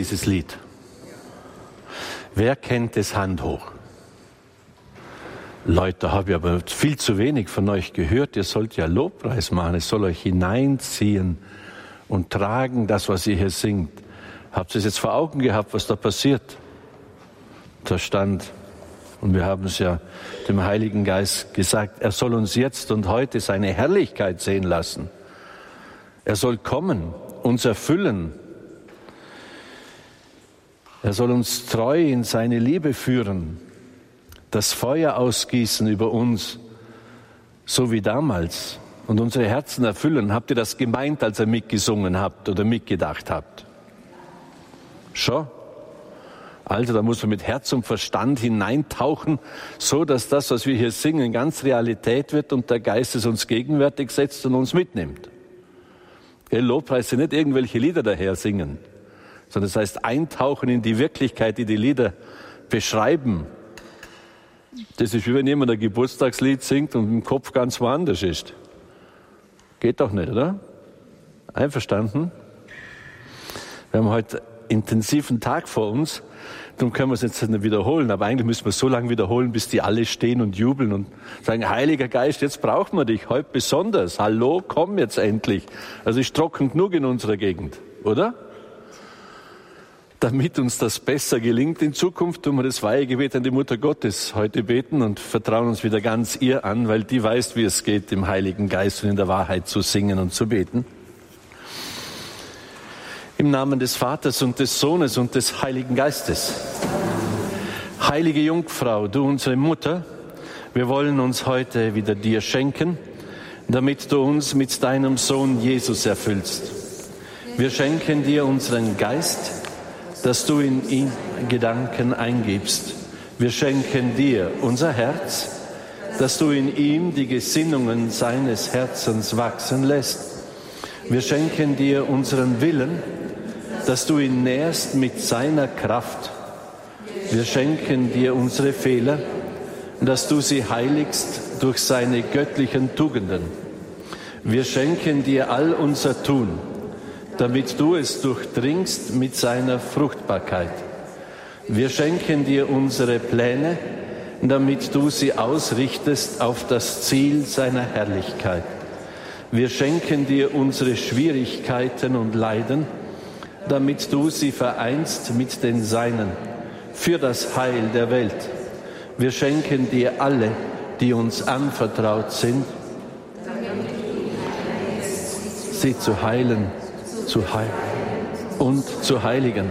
dieses Lied? Wer kennt es Hand hoch? Leute, habe ich aber viel zu wenig von euch gehört. Ihr sollt ja Lobpreis machen. Es soll euch hineinziehen und tragen, das, was ihr hier singt. Habt ihr es jetzt vor Augen gehabt, was da passiert? Da stand, und wir haben es ja dem Heiligen Geist gesagt, er soll uns jetzt und heute seine Herrlichkeit sehen lassen. Er soll kommen, uns erfüllen. Er soll uns treu in seine Liebe führen, das Feuer ausgießen über uns, so wie damals, und unsere Herzen erfüllen. Habt ihr das gemeint, als ihr mitgesungen habt oder mitgedacht habt? Schon? Also da muss man mit Herz und Verstand hineintauchen, so dass das, was wir hier singen, ganz Realität wird und der Geist es uns gegenwärtig setzt und uns mitnimmt. Gell, Lobpreis sind nicht irgendwelche Lieder daher singen, sondern das heißt eintauchen in die Wirklichkeit, die die Lieder beschreiben. Das ist wie wenn jemand ein Geburtstagslied singt und im Kopf ganz woanders ist. Geht doch nicht, oder? Einverstanden? Wir haben heute intensiven Tag vor uns. Darum können wir es jetzt nicht wiederholen. Aber eigentlich müssen wir es so lange wiederholen, bis die alle stehen und jubeln und sagen, Heiliger Geist, jetzt brauchen wir dich, heute besonders. Hallo, komm jetzt endlich. Also ist trocken genug in unserer Gegend, oder? Damit uns das besser gelingt in Zukunft, tun wir das Weihegebet an die Mutter Gottes heute beten und vertrauen uns wieder ganz ihr an, weil die weiß, wie es geht, im Heiligen Geist und in der Wahrheit zu singen und zu beten. Im Namen des Vaters und des Sohnes und des Heiligen Geistes. Heilige Jungfrau, du unsere Mutter, wir wollen uns heute wieder dir schenken, damit du uns mit deinem Sohn Jesus erfüllst. Wir schenken dir unseren Geist, dass du in ihn Gedanken eingibst. Wir schenken dir unser Herz, dass du in ihm die Gesinnungen seines Herzens wachsen lässt. Wir schenken dir unseren Willen, dass du ihn nährst mit seiner Kraft. Wir schenken dir unsere Fehler, dass du sie heiligst durch seine göttlichen Tugenden. Wir schenken dir all unser Tun, damit du es durchdringst mit seiner Fruchtbarkeit. Wir schenken dir unsere Pläne, damit du sie ausrichtest auf das Ziel seiner Herrlichkeit. Wir schenken dir unsere Schwierigkeiten und Leiden, damit du sie vereinst mit den Seinen für das Heil der Welt. Wir schenken dir alle, die uns anvertraut sind, sie zu heilen, zu heilen und zu heiligen.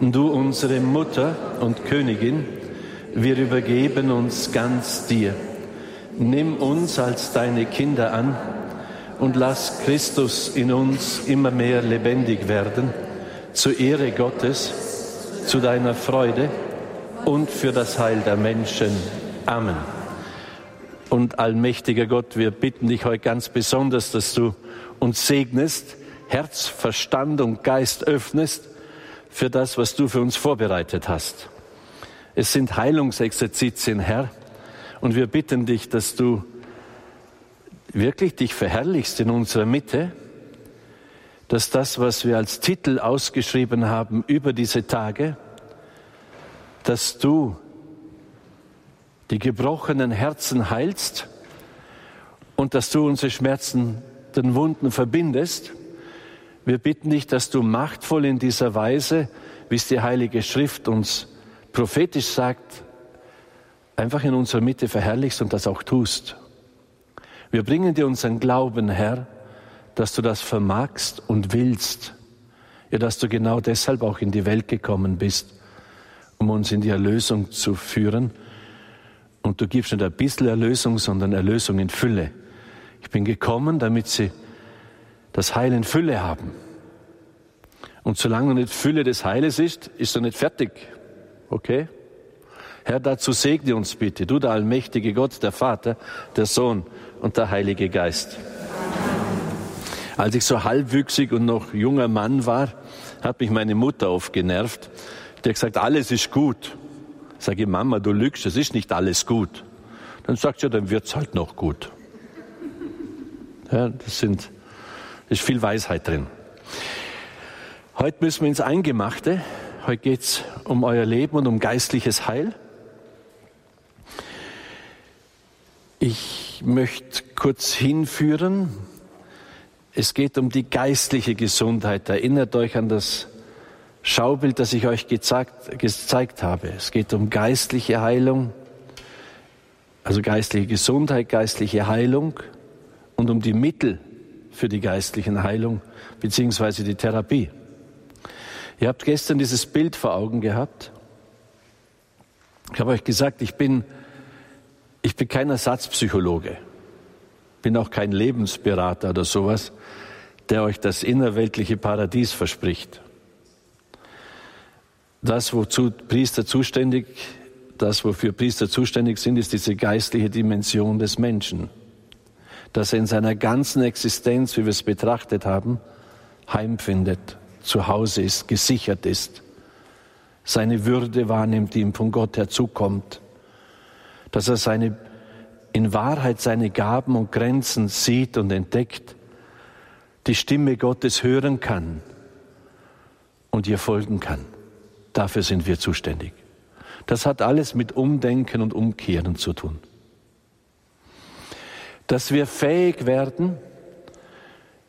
Du, unsere Mutter und Königin, wir übergeben uns ganz dir. Nimm uns als deine Kinder an und lass Christus in uns immer mehr lebendig werden zur Ehre Gottes, zu deiner Freude und für das Heil der Menschen. Amen. Und allmächtiger Gott, wir bitten dich heute ganz besonders, dass du uns segnest, Herz, Verstand und Geist öffnest für das, was du für uns vorbereitet hast. Es sind Heilungsexerzitien, Herr, und wir bitten dich, dass du wirklich dich verherrlichst in unserer Mitte, dass das, was wir als Titel ausgeschrieben haben über diese Tage, dass du die gebrochenen Herzen heilst und dass du unsere Schmerzen, den Wunden verbindest. Wir bitten dich, dass du machtvoll in dieser Weise, wie es die Heilige Schrift uns prophetisch sagt, einfach in unserer Mitte verherrlichst und das auch tust. Wir bringen dir unseren Glauben, Herr, dass du das vermagst und willst. Ja, dass du genau deshalb auch in die Welt gekommen bist, um uns in die Erlösung zu führen. Und du gibst nicht ein bisschen Erlösung, sondern Erlösung in Fülle. Ich bin gekommen, damit sie das Heil in Fülle haben. Und solange noch nicht Fülle des Heiles ist, ist er nicht fertig. Okay? Herr, dazu segne uns bitte, du der allmächtige Gott, der Vater, der Sohn und der Heilige Geist. Als ich so halbwüchsig und noch junger Mann war, hat mich meine Mutter oft genervt. Die hat gesagt, alles ist gut. Ich, Mama, du lügst, es ist nicht alles gut. Dann sagt sie, ja, dann wird's halt noch gut. Ja, das sind, ist viel Weisheit drin. Heute müssen wir ins Eingemachte. Heute geht es um euer Leben und um geistliches Heil. Ich möchte kurz hinführen. Es geht um die geistliche Gesundheit. Erinnert euch an das Schaubild, das ich euch gezeigt, gezeigt habe. Es geht um geistliche Heilung, also geistliche Gesundheit, geistliche Heilung und um die Mittel für die geistlichen Heilung beziehungsweise die Therapie. Ihr habt gestern dieses Bild vor Augen gehabt. Ich habe euch gesagt, ich bin, ich bin kein Ersatzpsychologe, bin auch kein Lebensberater oder sowas, der euch das innerweltliche Paradies verspricht. Das, wozu Priester zuständig, das, wofür Priester zuständig sind, ist diese geistliche Dimension des Menschen. Dass er in seiner ganzen Existenz, wie wir es betrachtet haben, heimfindet, zu Hause ist, gesichert ist, seine Würde wahrnimmt, die ihm von Gott her zukommt, dass er seine, in Wahrheit seine Gaben und Grenzen sieht und entdeckt, die Stimme Gottes hören kann und ihr folgen kann. Dafür sind wir zuständig. Das hat alles mit Umdenken und Umkehren zu tun. Dass wir fähig werden,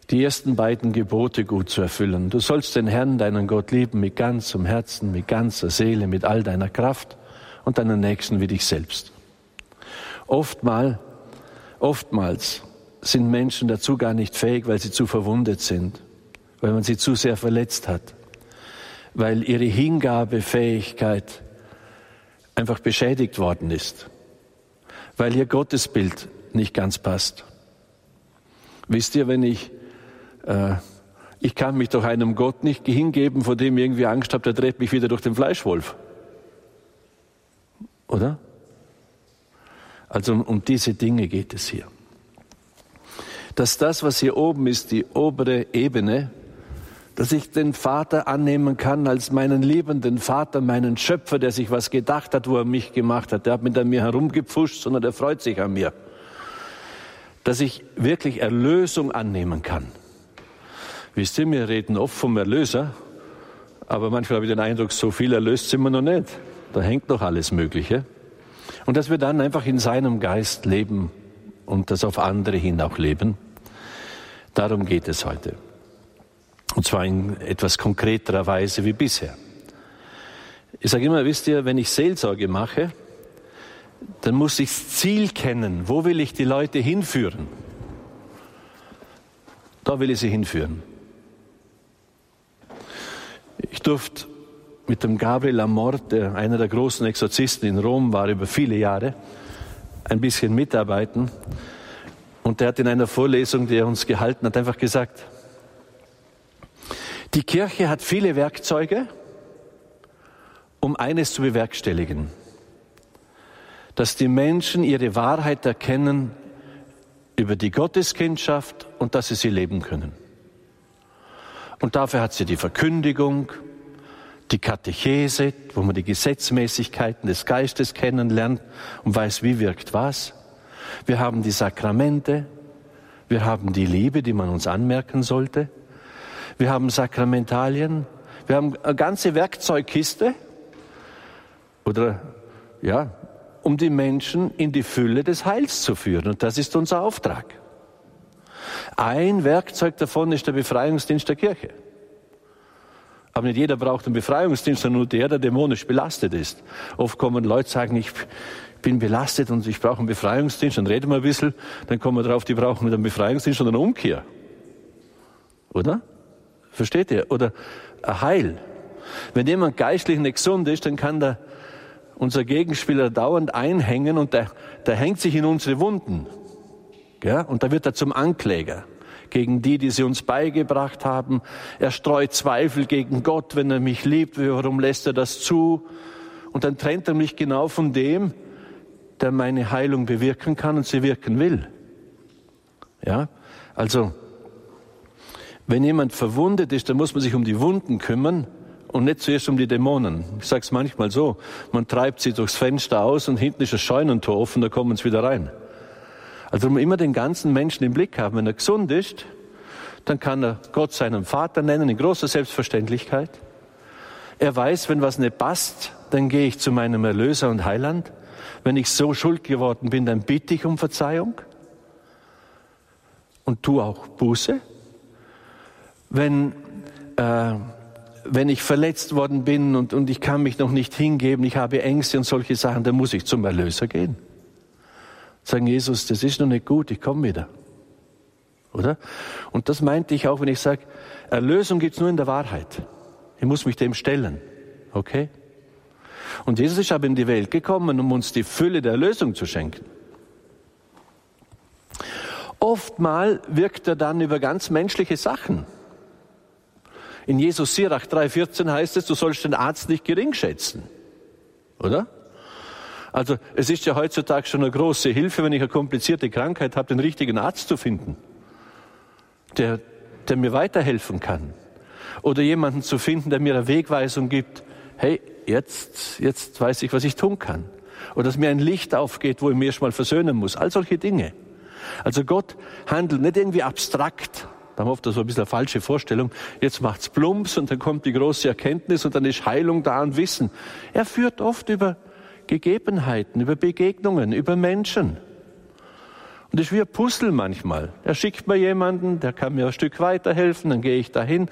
die ersten beiden Gebote gut zu erfüllen. Du sollst den Herrn, deinen Gott lieben mit ganzem Herzen, mit ganzer Seele, mit all deiner Kraft und deinen Nächsten wie dich selbst. Oftmal, oftmals sind Menschen dazu gar nicht fähig, weil sie zu verwundet sind, weil man sie zu sehr verletzt hat weil ihre Hingabefähigkeit einfach beschädigt worden ist, weil ihr Gottesbild nicht ganz passt. Wisst ihr, wenn ich, äh, ich kann mich doch einem Gott nicht hingeben, vor dem ich irgendwie Angst habe, der dreht mich wieder durch den Fleischwolf. Oder? Also um diese Dinge geht es hier. Dass das, was hier oben ist, die obere Ebene, dass ich den Vater annehmen kann als meinen liebenden Vater, meinen Schöpfer, der sich was gedacht hat, wo er mich gemacht hat. Der hat mit an mir herumgepfuscht, sondern der freut sich an mir. Dass ich wirklich Erlösung annehmen kann. Wisst ihr, wir reden oft vom Erlöser, aber manchmal habe ich den Eindruck, so viel erlöst sind wir noch nicht. Da hängt noch alles Mögliche. Und dass wir dann einfach in seinem Geist leben und das auf andere hin auch leben. Darum geht es heute. Und zwar in etwas konkreterer Weise wie bisher. Ich sage immer, wisst ihr, wenn ich Seelsorge mache, dann muss ich das Ziel kennen. Wo will ich die Leute hinführen? Da will ich sie hinführen. Ich durfte mit dem Gabriel Amort, der einer der großen Exorzisten in Rom war über viele Jahre, ein bisschen mitarbeiten. Und der hat in einer Vorlesung, die er uns gehalten hat, einfach gesagt, die Kirche hat viele Werkzeuge, um eines zu bewerkstelligen, dass die Menschen ihre Wahrheit erkennen über die Gotteskindschaft und dass sie sie leben können. Und dafür hat sie die Verkündigung, die Katechese, wo man die Gesetzmäßigkeiten des Geistes kennenlernt und weiß, wie wirkt was. Wir haben die Sakramente, wir haben die Liebe, die man uns anmerken sollte wir haben Sakramentalien, wir haben eine ganze Werkzeugkiste oder ja, um die Menschen in die Fülle des Heils zu führen. Und das ist unser Auftrag. Ein Werkzeug davon ist der Befreiungsdienst der Kirche. Aber nicht jeder braucht einen Befreiungsdienst, sondern nur der, der dämonisch belastet ist. Oft kommen Leute, sagen, ich bin belastet und ich brauche einen Befreiungsdienst, dann reden wir ein bisschen, dann kommen wir drauf, die brauchen nicht einen Befreiungsdienst, sondern eine Umkehr. Oder? Versteht ihr? Oder ein Heil. Wenn jemand geistlich nicht gesund ist, dann kann der, unser Gegenspieler dauernd einhängen und der, der hängt sich in unsere Wunden. Ja? Und da wird er zum Ankläger gegen die, die sie uns beigebracht haben. Er streut Zweifel gegen Gott, wenn er mich liebt. Warum lässt er das zu? Und dann trennt er mich genau von dem, der meine Heilung bewirken kann und sie wirken will. Ja? Also, wenn jemand verwundet ist, dann muss man sich um die Wunden kümmern und nicht zuerst um die Dämonen. Ich sage es manchmal so, man treibt sie durchs Fenster aus und hinten ist das Scheunentor offen, da kommen sie wieder rein. Also man immer den ganzen Menschen im Blick haben. Wenn er gesund ist, dann kann er Gott seinen Vater nennen in großer Selbstverständlichkeit. Er weiß, wenn was nicht passt, dann gehe ich zu meinem Erlöser und Heiland. Wenn ich so schuld geworden bin, dann bitte ich um Verzeihung und tue auch Buße. Wenn, äh, wenn ich verletzt worden bin und, und ich kann mich noch nicht hingeben, ich habe Ängste und solche Sachen, dann muss ich zum Erlöser gehen. Sagen, Jesus, das ist noch nicht gut, ich komme wieder. Oder? Und das meinte ich auch, wenn ich sage, Erlösung gibt's nur in der Wahrheit. Ich muss mich dem stellen. Okay? Und Jesus ist aber in die Welt gekommen, um uns die Fülle der Erlösung zu schenken. Oftmal wirkt er dann über ganz menschliche Sachen. In Jesus Sirach 3,14 heißt es, du sollst den Arzt nicht gering schätzen. Oder? Also es ist ja heutzutage schon eine große Hilfe, wenn ich eine komplizierte Krankheit habe, den richtigen Arzt zu finden, der, der mir weiterhelfen kann. Oder jemanden zu finden, der mir eine Wegweisung gibt, hey, jetzt, jetzt weiß ich, was ich tun kann. Oder dass mir ein Licht aufgeht, wo ich mir erstmal versöhnen muss. All solche Dinge. Also Gott handelt nicht irgendwie abstrakt. Da haben wir oft so ein bisschen eine falsche Vorstellung. Jetzt macht's plumps und dann kommt die große Erkenntnis und dann ist Heilung da und Wissen. Er führt oft über Gegebenheiten, über Begegnungen, über Menschen. Und das ist wie ein Puzzle manchmal. Er schickt mir jemanden, der kann mir ein Stück weiterhelfen, dann gehe ich dahin.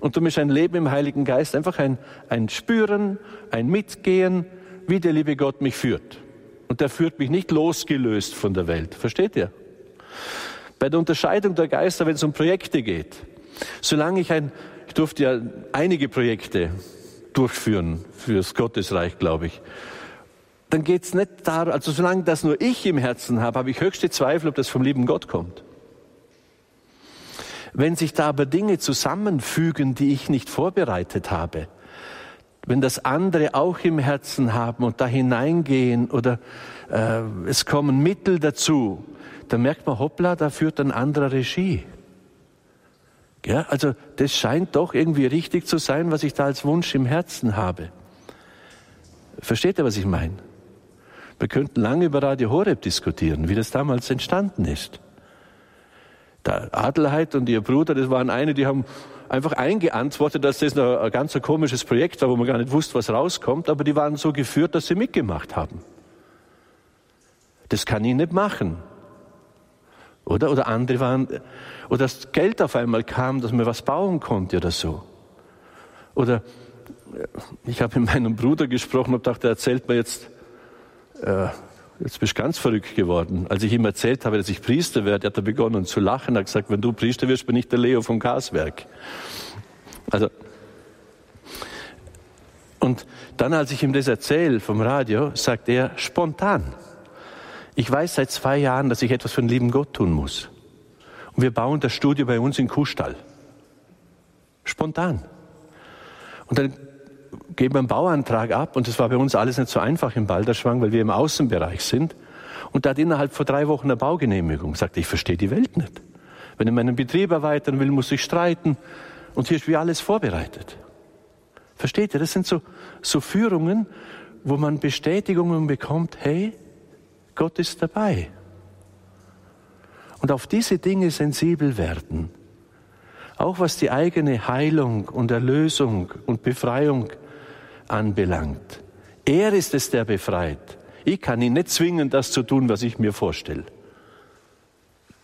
Und darum ist ein Leben im Heiligen Geist einfach ein, ein Spüren, ein Mitgehen, wie der liebe Gott mich führt. Und der führt mich nicht losgelöst von der Welt. Versteht ihr? Bei der Unterscheidung der Geister, wenn es um Projekte geht, solange ich ein, ich durfte ja einige Projekte durchführen fürs Gottesreich, glaube ich, dann geht es nicht darum, also solange das nur ich im Herzen habe, habe ich höchste Zweifel, ob das vom lieben Gott kommt. Wenn sich da aber Dinge zusammenfügen, die ich nicht vorbereitet habe, wenn das andere auch im Herzen haben und da hineingehen oder äh, es kommen Mittel dazu, dann merkt man, hoppla, da führt ein anderer Regie. Ja, also das scheint doch irgendwie richtig zu sein, was ich da als Wunsch im Herzen habe. Versteht ihr, was ich meine? Wir könnten lange über Radio Horeb diskutieren, wie das damals entstanden ist. Der Adelheid und ihr Bruder, das waren eine, die haben einfach eingeantwortet, dass das ein ganz komisches Projekt war, wo man gar nicht wusste, was rauskommt, aber die waren so geführt, dass sie mitgemacht haben. Das kann ich nicht machen. Oder? Oder andere waren, oder das Geld auf einmal kam, dass man was bauen konnte oder so. Oder ich habe mit meinem Bruder gesprochen und dachte, er erzählt mir jetzt, äh, jetzt bist du ganz verrückt geworden. Als ich ihm erzählt habe, dass ich Priester werde, hat er begonnen zu lachen. Er hat gesagt, wenn du Priester wirst, bin ich der Leo vom Gaswerk. Also, und dann, als ich ihm das erzähle vom Radio, sagt er spontan. Ich weiß seit zwei Jahren, dass ich etwas für den lieben Gott tun muss. Und wir bauen das Studio bei uns in Kuhstall. Spontan. Und dann geben einen Bauantrag ab und das war bei uns alles nicht so einfach im Balderschwang, weil wir im Außenbereich sind. Und da hat innerhalb von drei Wochen eine Baugenehmigung. Sagte, ich verstehe die Welt nicht. Wenn ich meinen Betrieb erweitern will, muss ich streiten. Und hier ist wie alles vorbereitet. Versteht ihr? Das sind so, so Führungen, wo man Bestätigungen bekommt, hey, Gott ist dabei. Und auf diese Dinge sensibel werden. Auch was die eigene Heilung und Erlösung und Befreiung anbelangt. Er ist es, der befreit. Ich kann ihn nicht zwingen, das zu tun, was ich mir vorstelle.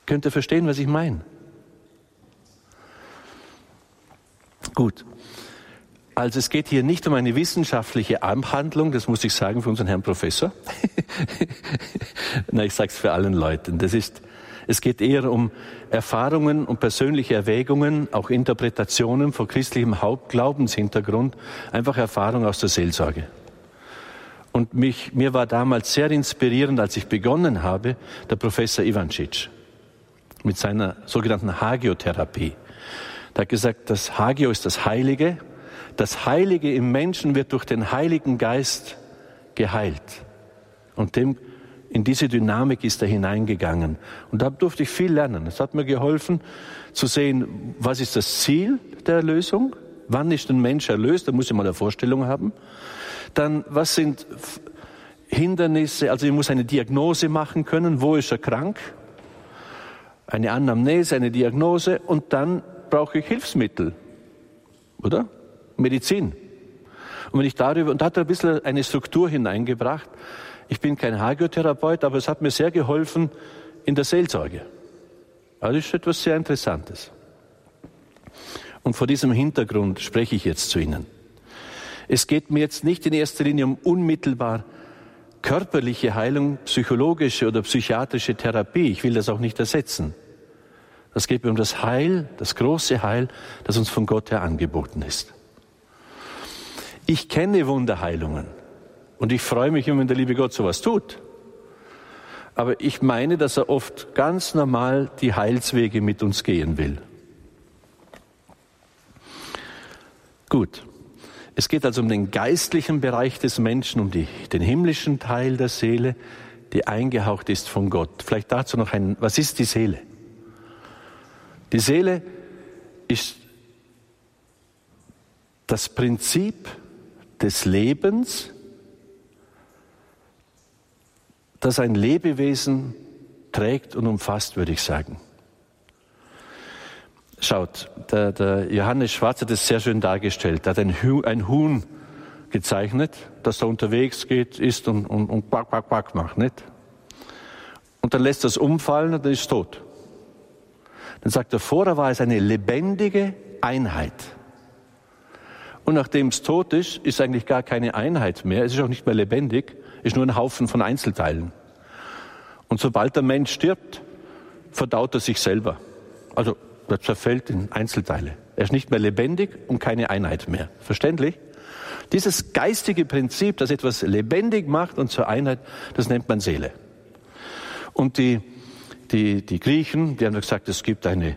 Könnt ihr verstehen, was ich meine? Gut. Also es geht hier nicht um eine wissenschaftliche Abhandlung, das muss ich sagen für unseren Herrn Professor. Na, ich sage es für allen Leuten. Das ist, es geht eher um Erfahrungen und persönliche Erwägungen, auch Interpretationen von christlichem Hauptglaubenshintergrund, einfach Erfahrung aus der Seelsorge. Und mich, mir war damals sehr inspirierend, als ich begonnen habe, der Professor Ivancic mit seiner sogenannten Hagiotherapie. Der hat gesagt, das Hagio ist das Heilige, das Heilige im Menschen wird durch den Heiligen Geist geheilt. Und dem, in diese Dynamik ist er hineingegangen. Und da durfte ich viel lernen. Es hat mir geholfen zu sehen, was ist das Ziel der Erlösung? Wann ist ein Mensch erlöst? Da muss ich mal eine Vorstellung haben. Dann, was sind Hindernisse? Also ich muss eine Diagnose machen können. Wo ist er krank? eine Anamnese, eine Diagnose und dann brauche ich Hilfsmittel, oder? Medizin. Und wenn ich darüber, und da hat er ein bisschen eine Struktur hineingebracht. Ich bin kein Hagiotherapeut, aber es hat mir sehr geholfen in der Seelsorge. Das ist etwas sehr Interessantes. Und vor diesem Hintergrund spreche ich jetzt zu Ihnen. Es geht mir jetzt nicht in erster Linie um unmittelbar körperliche Heilung, psychologische oder psychiatrische Therapie. Ich will das auch nicht ersetzen. Es geht mir um das Heil, das große Heil, das uns von Gott her angeboten ist. Ich kenne Wunderheilungen und ich freue mich wenn der liebe Gott sowas tut. Aber ich meine, dass er oft ganz normal die Heilswege mit uns gehen will. Gut. Es geht also um den geistlichen Bereich des Menschen, um die, den himmlischen Teil der Seele, die eingehaucht ist von Gott. Vielleicht dazu noch ein, was ist die Seele? Die Seele ist das Prinzip des Lebens, das ein Lebewesen trägt und umfasst, würde ich sagen. Schaut, der, der Johannes Schwarz hat es sehr schön dargestellt. Er hat ein, Huhn, ein Huhn gezeichnet, das da unterwegs geht, isst und, und, und quack, quack, quack macht, nicht? Und dann lässt es umfallen und dann ist tot. Dann sagt er, vorher war es eine lebendige Einheit. Und nachdem es tot ist, ist eigentlich gar keine Einheit mehr. Es ist auch nicht mehr lebendig, ist nur ein Haufen von Einzelteilen. Und sobald der Mensch stirbt, verdaut er sich selber. Also er zerfällt in Einzelteile. Er ist nicht mehr lebendig und keine Einheit mehr. Verständlich? Dieses geistige Prinzip, das etwas lebendig macht und zur Einheit, das nennt man Seele. Und die, die, die Griechen, die haben gesagt, es gibt eine,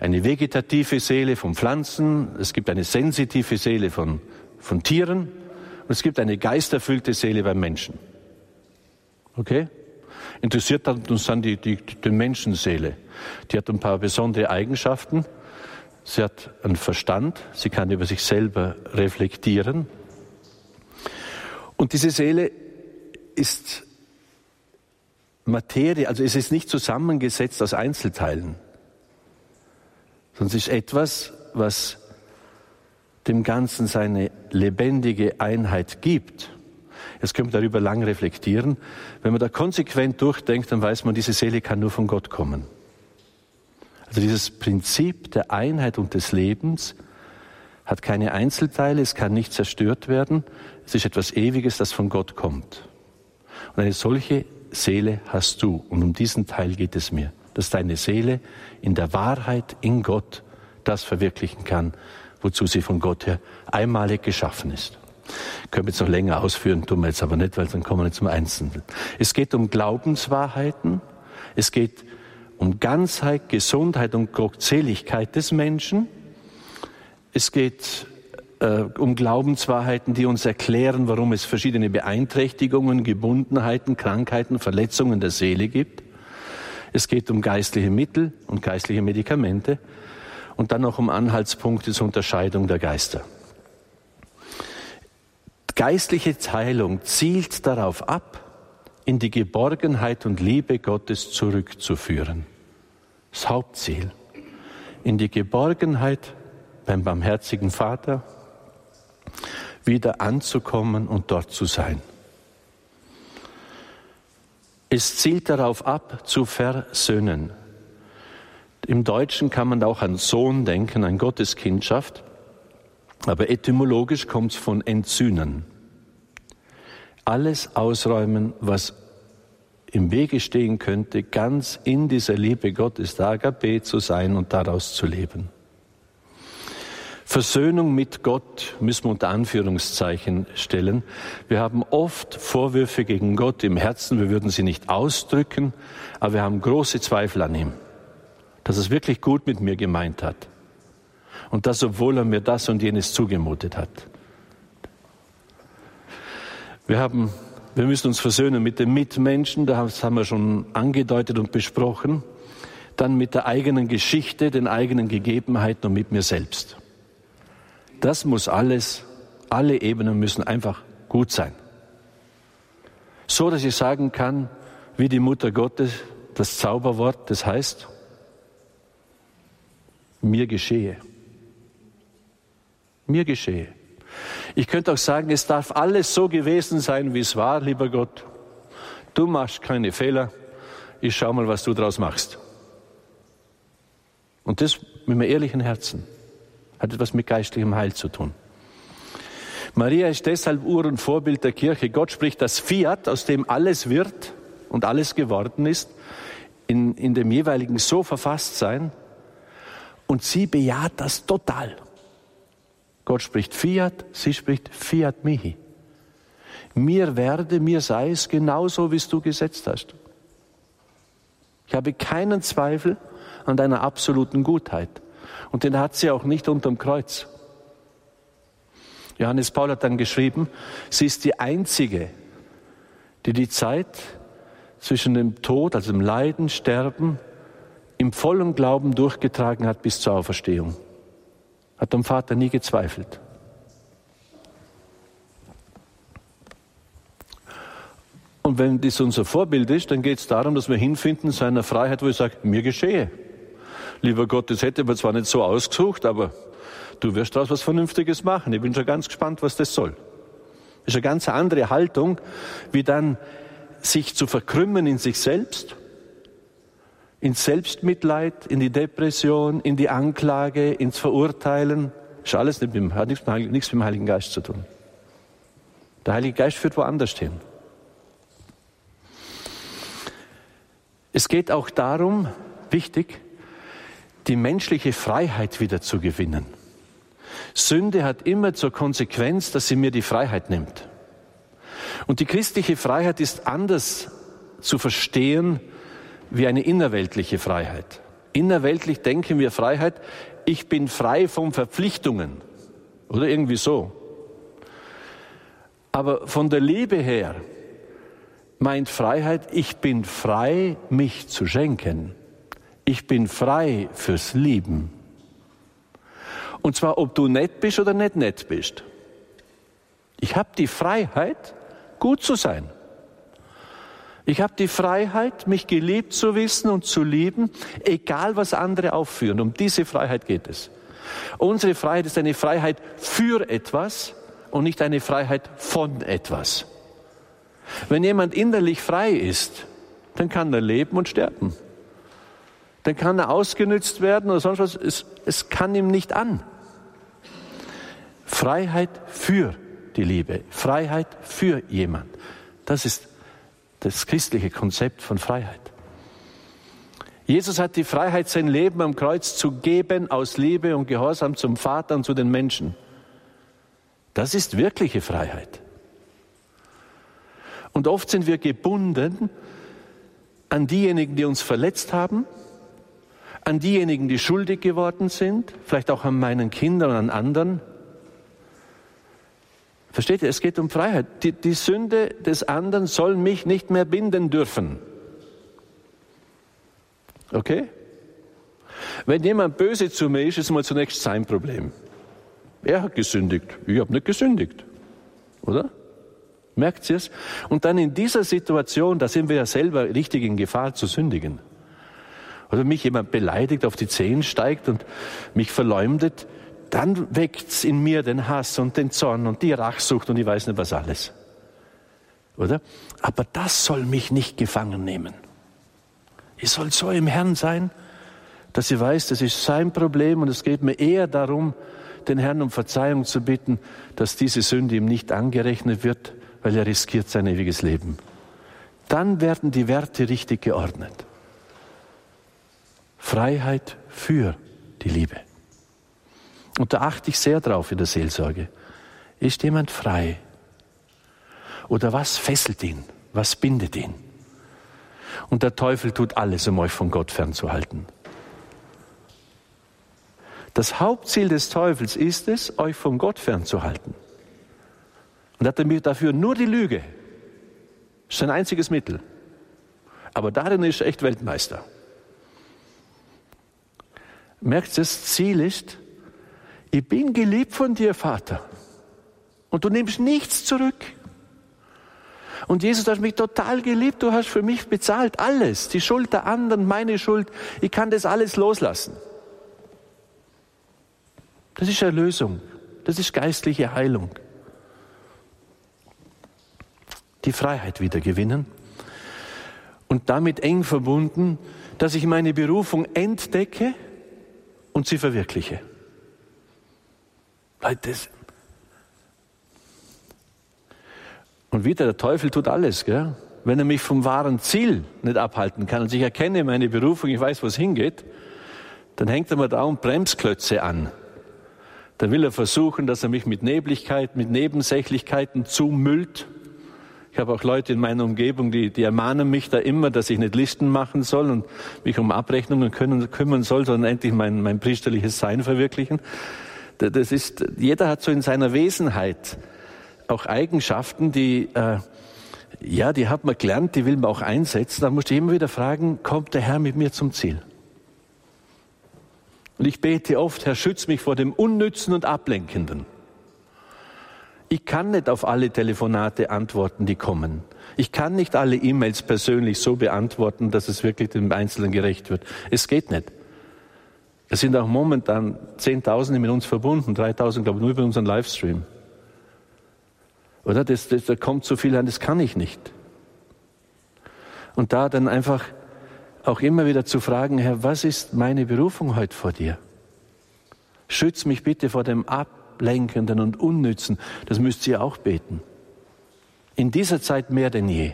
eine vegetative Seele von Pflanzen, es gibt eine sensitive Seele von, von Tieren und es gibt eine geisterfüllte Seele beim Menschen. Okay? Interessiert uns dann die, die, die Menschenseele. Die hat ein paar besondere Eigenschaften. Sie hat einen Verstand, sie kann über sich selber reflektieren. Und diese Seele ist Materie, also es ist nicht zusammengesetzt aus Einzelteilen, sondern es ist etwas, was dem Ganzen seine lebendige Einheit gibt. Jetzt können wir darüber lang reflektieren. Wenn man da konsequent durchdenkt, dann weiß man, diese Seele kann nur von Gott kommen. Also dieses Prinzip der Einheit und des Lebens hat keine Einzelteile, es kann nicht zerstört werden. Es ist etwas Ewiges, das von Gott kommt. Und eine solche Seele hast du. Und um diesen Teil geht es mir, dass deine Seele in der Wahrheit in Gott das verwirklichen kann, wozu sie von Gott her einmalig geschaffen ist. Können wir jetzt noch länger ausführen, tun wir jetzt aber nicht, weil dann kommen wir zum Einzelnen. Es geht um Glaubenswahrheiten, es geht um Ganzheit, Gesundheit und Gottseligkeit des Menschen. Es geht äh, um Glaubenswahrheiten, die uns erklären, warum es verschiedene Beeinträchtigungen, Gebundenheiten, Krankheiten, Verletzungen der Seele gibt. Es geht um geistliche Mittel und geistliche Medikamente und dann noch um Anhaltspunkte zur Unterscheidung der Geister. Geistliche Teilung zielt darauf ab, in die Geborgenheit und Liebe Gottes zurückzuführen. Das Hauptziel. In die Geborgenheit beim barmherzigen Vater wieder anzukommen und dort zu sein. Es zielt darauf ab, zu versöhnen. Im Deutschen kann man auch an Sohn denken, an Gotteskindschaft. Aber etymologisch kommt es von entzünden. Alles ausräumen, was im Wege stehen könnte, ganz in dieser Liebe Gottes, der Agape zu sein und daraus zu leben. Versöhnung mit Gott müssen wir unter Anführungszeichen stellen. Wir haben oft Vorwürfe gegen Gott im Herzen, wir würden sie nicht ausdrücken, aber wir haben große Zweifel an ihm, dass er es wirklich gut mit mir gemeint hat. Und das, obwohl er mir das und jenes zugemutet hat. Wir, haben, wir müssen uns versöhnen mit den Mitmenschen, das haben wir schon angedeutet und besprochen. Dann mit der eigenen Geschichte, den eigenen Gegebenheiten und mit mir selbst. Das muss alles, alle Ebenen müssen einfach gut sein. So, dass ich sagen kann, wie die Mutter Gottes, das Zauberwort, das heißt, mir geschehe. Mir geschehe. Ich könnte auch sagen, es darf alles so gewesen sein, wie es war, lieber Gott. Du machst keine Fehler. Ich schau mal, was du draus machst. Und das mit einem ehrlichen Herzen hat etwas mit geistlichem Heil zu tun. Maria ist deshalb Ur- und Vorbild der Kirche. Gott spricht das Fiat, aus dem alles wird und alles geworden ist, in, in dem jeweiligen so verfasst sein. Und sie bejaht das total. Gott spricht Fiat, sie spricht Fiat mihi. Mir werde, mir sei es genauso, wie es du gesetzt hast. Ich habe keinen Zweifel an deiner absoluten Gutheit. Und den hat sie auch nicht unterm Kreuz. Johannes Paul hat dann geschrieben, sie ist die einzige, die die Zeit zwischen dem Tod, also dem Leiden, Sterben, im vollen Glauben durchgetragen hat bis zur Auferstehung. Hat am Vater nie gezweifelt. Und wenn das unser Vorbild ist, dann geht es darum, dass wir hinfinden zu einer Freiheit, wo ich sage, mir geschehe. Lieber Gott, das hätte man zwar nicht so ausgesucht, aber du wirst daraus was Vernünftiges machen. Ich bin schon ganz gespannt, was das soll. Das ist eine ganz andere Haltung, wie dann sich zu verkrümmen in sich selbst, ins Selbstmitleid, in die Depression, in die Anklage, ins Verurteilen. Das ist alles nicht mit, hat nichts mit, nichts mit dem Heiligen Geist zu tun. Der Heilige Geist führt woanders hin. Es geht auch darum, wichtig, die menschliche Freiheit wieder zu gewinnen. Sünde hat immer zur Konsequenz, dass sie mir die Freiheit nimmt. Und die christliche Freiheit ist anders zu verstehen wie eine innerweltliche Freiheit. Innerweltlich denken wir Freiheit, ich bin frei von Verpflichtungen oder irgendwie so. Aber von der Liebe her meint Freiheit, ich bin frei, mich zu schenken. Ich bin frei fürs Lieben. Und zwar, ob du nett bist oder nicht nett bist. Ich habe die Freiheit, gut zu sein. Ich habe die Freiheit, mich geliebt zu wissen und zu lieben, egal was andere aufführen. Um diese Freiheit geht es. Unsere Freiheit ist eine Freiheit für etwas und nicht eine Freiheit von etwas. Wenn jemand innerlich frei ist, dann kann er leben und sterben. Dann kann er ausgenützt werden oder sonst was. Es, es kann ihm nicht an. Freiheit für die Liebe. Freiheit für jemand. Das ist das christliche Konzept von Freiheit. Jesus hat die Freiheit, sein Leben am Kreuz zu geben aus Liebe und Gehorsam zum Vater und zu den Menschen. Das ist wirkliche Freiheit. Und oft sind wir gebunden an diejenigen, die uns verletzt haben, an diejenigen, die schuldig geworden sind, vielleicht auch an meinen Kindern und an anderen. Versteht ihr, es geht um Freiheit. Die, die Sünde des anderen soll mich nicht mehr binden dürfen. Okay? Wenn jemand böse zu mir ist, ist mal zunächst sein Problem. Er hat gesündigt, ich habe nicht gesündigt. Oder? Merkt ihr es? Und dann in dieser Situation, da sind wir ja selber richtig in Gefahr zu sündigen. Oder mich jemand beleidigt, auf die Zehen steigt und mich verleumdet, dann weckt's in mir den Hass und den Zorn und die Rachsucht und ich weiß nicht was alles. Oder? Aber das soll mich nicht gefangen nehmen. Ich soll so im Herrn sein, dass ich weiß, das ist sein Problem und es geht mir eher darum, den Herrn um Verzeihung zu bitten, dass diese Sünde ihm nicht angerechnet wird, weil er riskiert sein ewiges Leben. Dann werden die Werte richtig geordnet. Freiheit für die Liebe. Und da achte ich sehr drauf in der Seelsorge. Ist jemand frei? Oder was fesselt ihn? Was bindet ihn? Und der Teufel tut alles, um euch von Gott fernzuhalten. Das Hauptziel des Teufels ist es, euch von Gott fernzuhalten. Und hat er dafür nur die Lüge. Ist sein einziges Mittel. Aber darin ist er echt Weltmeister. Merkt ihr, das Ziel ist, ich bin geliebt von dir, Vater. Und du nimmst nichts zurück. Und Jesus, du hast mich total geliebt, du hast für mich bezahlt, alles. Die Schuld der anderen, meine Schuld, ich kann das alles loslassen. Das ist Erlösung. Das ist geistliche Heilung. Die Freiheit wieder gewinnen und damit eng verbunden, dass ich meine Berufung entdecke und sie verwirkliche. Das und wieder, der Teufel tut alles, gell? wenn er mich vom wahren Ziel nicht abhalten kann und ich erkenne meine Berufung, ich weiß, wo es hingeht, dann hängt er mir da und Bremsklötze an. Dann will er versuchen, dass er mich mit Nebligkeit, mit Nebensächlichkeiten zumüllt. Ich habe auch Leute in meiner Umgebung, die, die ermahnen mich da immer, dass ich nicht Listen machen soll und mich um Abrechnungen können, kümmern soll, sondern endlich mein, mein priesterliches Sein verwirklichen. Das ist, jeder hat so in seiner Wesenheit auch Eigenschaften, die, äh, ja, die hat man gelernt, die will man auch einsetzen. Da musste ich immer wieder fragen, kommt der Herr mit mir zum Ziel? Und ich bete oft, Herr, schütz mich vor dem Unnützen und Ablenkenden. Ich kann nicht auf alle Telefonate antworten, die kommen. Ich kann nicht alle E-Mails persönlich so beantworten, dass es wirklich dem Einzelnen gerecht wird. Es geht nicht. Es sind auch momentan Zehntausende mit uns verbunden, 3000 glaube ich nur über unseren Livestream. Oder? Das, das, da kommt so viel an, das kann ich nicht. Und da dann einfach auch immer wieder zu fragen, Herr, was ist meine Berufung heute vor dir? Schütz mich bitte vor dem Ablenkenden und Unnützen. Das müsst ihr auch beten. In dieser Zeit mehr denn je.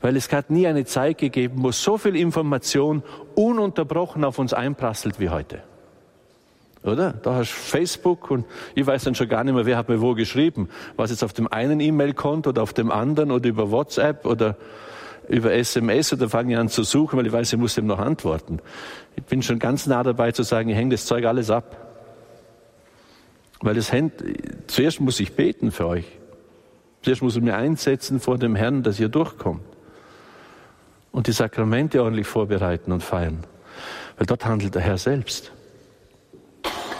Weil es hat nie eine Zeit gegeben, wo so viel Information ununterbrochen auf uns einprasselt wie heute. Oder? Da hast du Facebook und ich weiß dann schon gar nicht mehr, wer hat mir wo geschrieben. Was jetzt auf dem einen E-Mail-Konto oder auf dem anderen oder über WhatsApp oder über SMS oder fange ich an zu suchen, weil ich weiß, ich muss ihm noch antworten. Ich bin schon ganz nah dabei zu sagen, ich hänge das Zeug alles ab. Weil das hängt, zuerst muss ich beten für euch. Zuerst muss ich mir einsetzen vor dem Herrn, dass ihr durchkommt. Und die Sakramente ordentlich vorbereiten und feiern. Weil dort handelt der Herr selbst.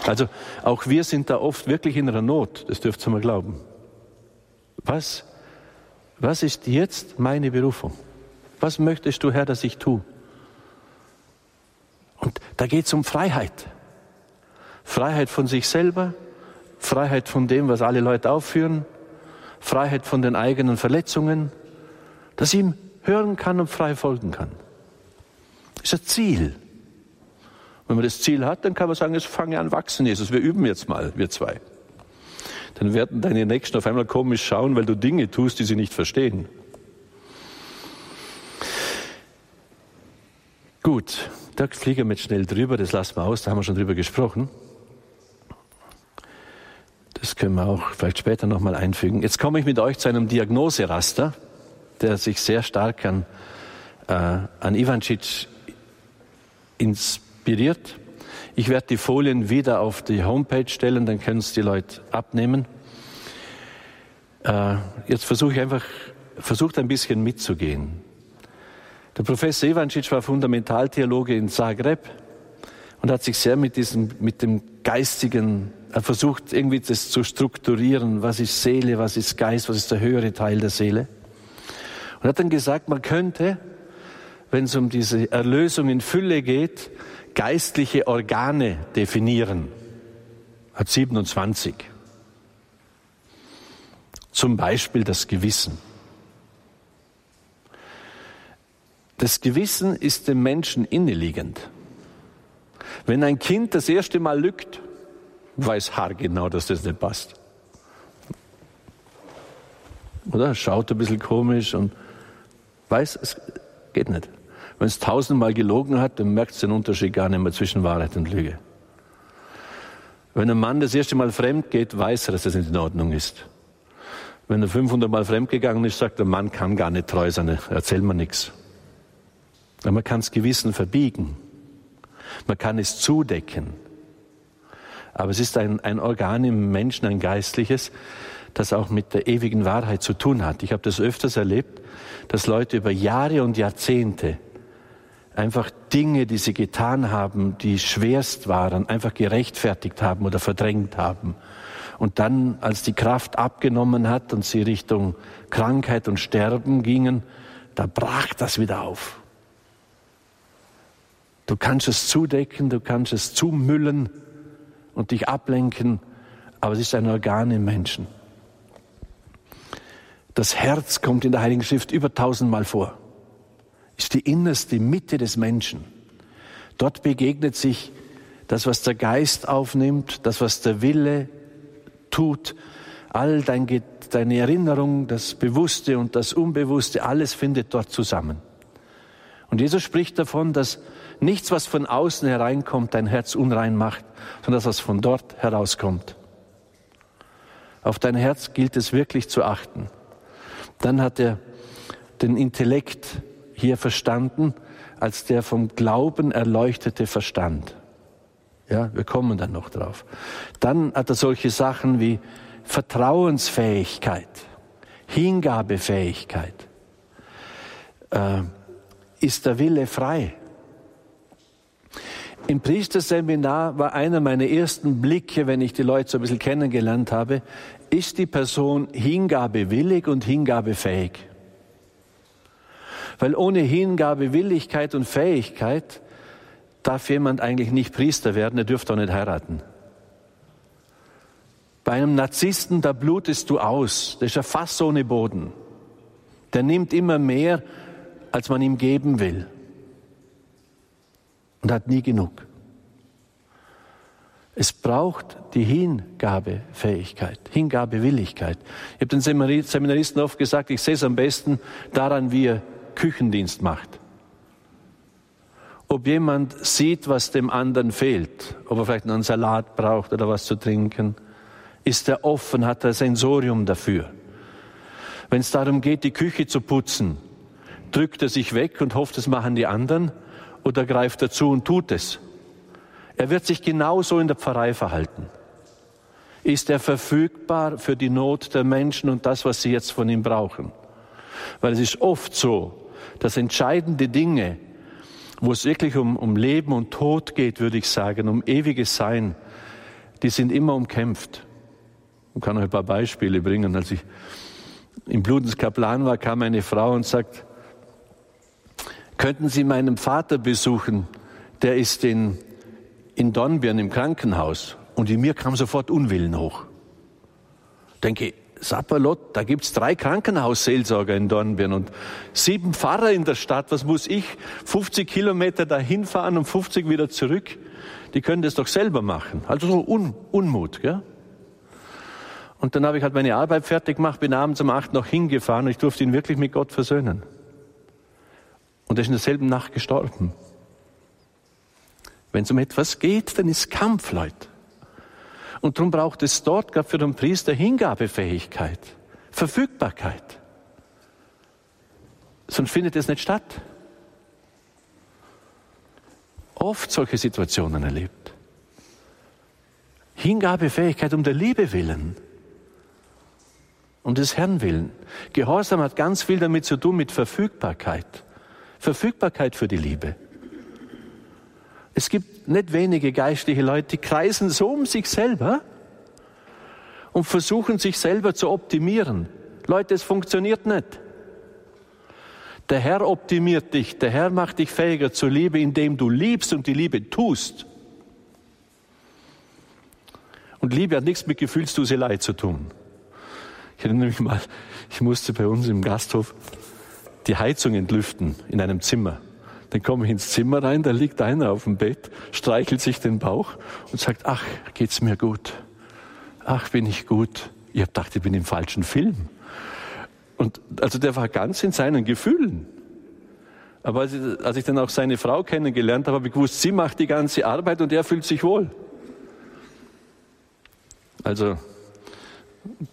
Also auch wir sind da oft wirklich in einer Not, das dürft ihr mal glauben. Was, was ist jetzt meine Berufung? Was möchtest du, Herr, dass ich tue? Und da geht es um Freiheit. Freiheit von sich selber, Freiheit von dem, was alle Leute aufführen, Freiheit von den eigenen Verletzungen, dass ich ihm hören kann und frei folgen kann. Das ist ein Ziel. Wenn man das Ziel hat, dann kann man sagen, jetzt fange an wachsen, Jesus. Wir üben jetzt mal, wir zwei. Dann werden deine Nächsten auf einmal komisch schauen, weil du Dinge tust, die sie nicht verstehen. Gut, da fliegen wir jetzt schnell drüber, das lassen wir aus, da haben wir schon drüber gesprochen. Das können wir auch vielleicht später nochmal einfügen. Jetzt komme ich mit euch zu einem Diagnoseraster, der sich sehr stark an, äh, an Ivancic ins inspiriert. Ich werde die Folien wieder auf die Homepage stellen, dann können es die Leute abnehmen. Äh, jetzt versuche ich einfach, versucht ein bisschen mitzugehen. Der Professor Ivancic war Fundamentaltheologe in Zagreb und hat sich sehr mit diesem, mit dem Geistigen, er versucht irgendwie das zu strukturieren. Was ist Seele, was ist Geist, was ist der höhere Teil der Seele? Und hat dann gesagt, man könnte, wenn es um diese Erlösung in Fülle geht, geistliche Organe definieren. Hat 27. Zum Beispiel das Gewissen. Das Gewissen ist dem Menschen inneliegend. Wenn ein Kind das erste Mal lügt, weiß haargenau, dass das nicht passt. Oder schaut ein bisschen komisch und weiß, es geht nicht. Wenn es tausendmal gelogen hat, dann merkt es den Unterschied gar nicht mehr zwischen Wahrheit und Lüge. Wenn ein Mann das erste Mal fremd geht, weiß er, dass das nicht in Ordnung ist. Wenn er 500 Mal fremd gegangen ist, sagt der Mann kann gar nicht treu sein, erzähl mir nichts. Man kann es Gewissen verbiegen. Man kann es zudecken. Aber es ist ein, ein Organ im Menschen, ein geistliches, das auch mit der ewigen Wahrheit zu tun hat. Ich habe das öfters erlebt, dass Leute über Jahre und Jahrzehnte einfach Dinge, die sie getan haben, die schwerst waren, einfach gerechtfertigt haben oder verdrängt haben. Und dann, als die Kraft abgenommen hat und sie Richtung Krankheit und Sterben gingen, da brach das wieder auf. Du kannst es zudecken, du kannst es zumüllen und dich ablenken, aber es ist ein Organ im Menschen. Das Herz kommt in der Heiligen Schrift über tausendmal vor. Ist die innerste Mitte des Menschen. Dort begegnet sich das, was der Geist aufnimmt, das, was der Wille tut, all dein, deine Erinnerung, das Bewusste und das Unbewusste, alles findet dort zusammen. Und Jesus spricht davon, dass nichts, was von außen hereinkommt, dein Herz unrein macht, sondern das, was von dort herauskommt. Auf dein Herz gilt es wirklich zu achten. Dann hat er den Intellekt hier verstanden als der vom Glauben erleuchtete Verstand. Ja, wir kommen dann noch drauf. Dann hat er solche Sachen wie Vertrauensfähigkeit, Hingabefähigkeit. Äh, ist der Wille frei? Im Priesterseminar war einer meiner ersten Blicke, wenn ich die Leute so ein bisschen kennengelernt habe, ist die Person hingabewillig und hingabefähig? Weil ohne Hingabe, Willigkeit und Fähigkeit darf jemand eigentlich nicht Priester werden, er dürfte auch nicht heiraten. Bei einem Narzissten, da blutest du aus, der ist ja fast ohne Boden. Der nimmt immer mehr, als man ihm geben will. Und hat nie genug. Es braucht die Hingabefähigkeit, Hingabewilligkeit. Ich habe den Seminaristen oft gesagt, ich sehe es am besten daran, wie er Küchendienst macht. Ob jemand sieht, was dem anderen fehlt, ob er vielleicht einen Salat braucht oder was zu trinken, ist er offen, hat er Sensorium dafür. Wenn es darum geht, die Küche zu putzen, drückt er sich weg und hofft, es machen die anderen, oder greift er zu und tut es. Er wird sich genauso in der Pfarrei verhalten. Ist er verfügbar für die Not der Menschen und das, was sie jetzt von ihm brauchen? Weil es ist oft so, dass entscheidende Dinge, wo es wirklich um, um Leben und Tod geht, würde ich sagen, um ewiges Sein, die sind immer umkämpft. Ich kann euch ein paar Beispiele bringen. Als ich im Blutenskaplan war, kam eine Frau und sagt, könnten Sie meinen Vater besuchen? Der ist in, in Dornbirn im Krankenhaus. Und in mir kam sofort Unwillen hoch. Denke, Sapperlot, da gibt's drei Krankenhausseelsorger in Dornbirn und sieben Pfarrer in der Stadt. Was muss ich 50 Kilometer dahin fahren und 50 wieder zurück? Die können das doch selber machen. Also so Un Unmut. Gell? Und dann habe ich halt meine Arbeit fertig gemacht, bin abends um acht noch hingefahren und ich durfte ihn wirklich mit Gott versöhnen. Und er ist in derselben Nacht gestorben. Wenn es um etwas geht, dann ist Kampf, Leute. Und darum braucht es dort, gerade für den Priester, Hingabefähigkeit, Verfügbarkeit. Sonst findet es nicht statt. Oft solche Situationen erlebt. Hingabefähigkeit um der Liebe willen. Um des Herrn willen. Gehorsam hat ganz viel damit zu tun mit Verfügbarkeit. Verfügbarkeit für die Liebe. Es gibt nicht wenige geistliche Leute, die kreisen so um sich selber und versuchen sich selber zu optimieren. Leute, es funktioniert nicht. Der Herr optimiert dich, der Herr macht dich fähiger zur Liebe, indem du liebst und die Liebe tust. Und Liebe hat nichts mit Gefühlsduselei zu tun. Ich erinnere mich mal, ich musste bei uns im Gasthof die Heizung entlüften in einem Zimmer. Dann komme ich ins Zimmer rein, da liegt einer auf dem Bett, streichelt sich den Bauch und sagt, ach, geht's mir gut. Ach, bin ich gut. Ich habe gedacht, ich bin im falschen Film. Und also der war ganz in seinen Gefühlen. Aber als ich, als ich dann auch seine Frau kennengelernt habe, habe ich gewusst, sie macht die ganze Arbeit und er fühlt sich wohl. Also,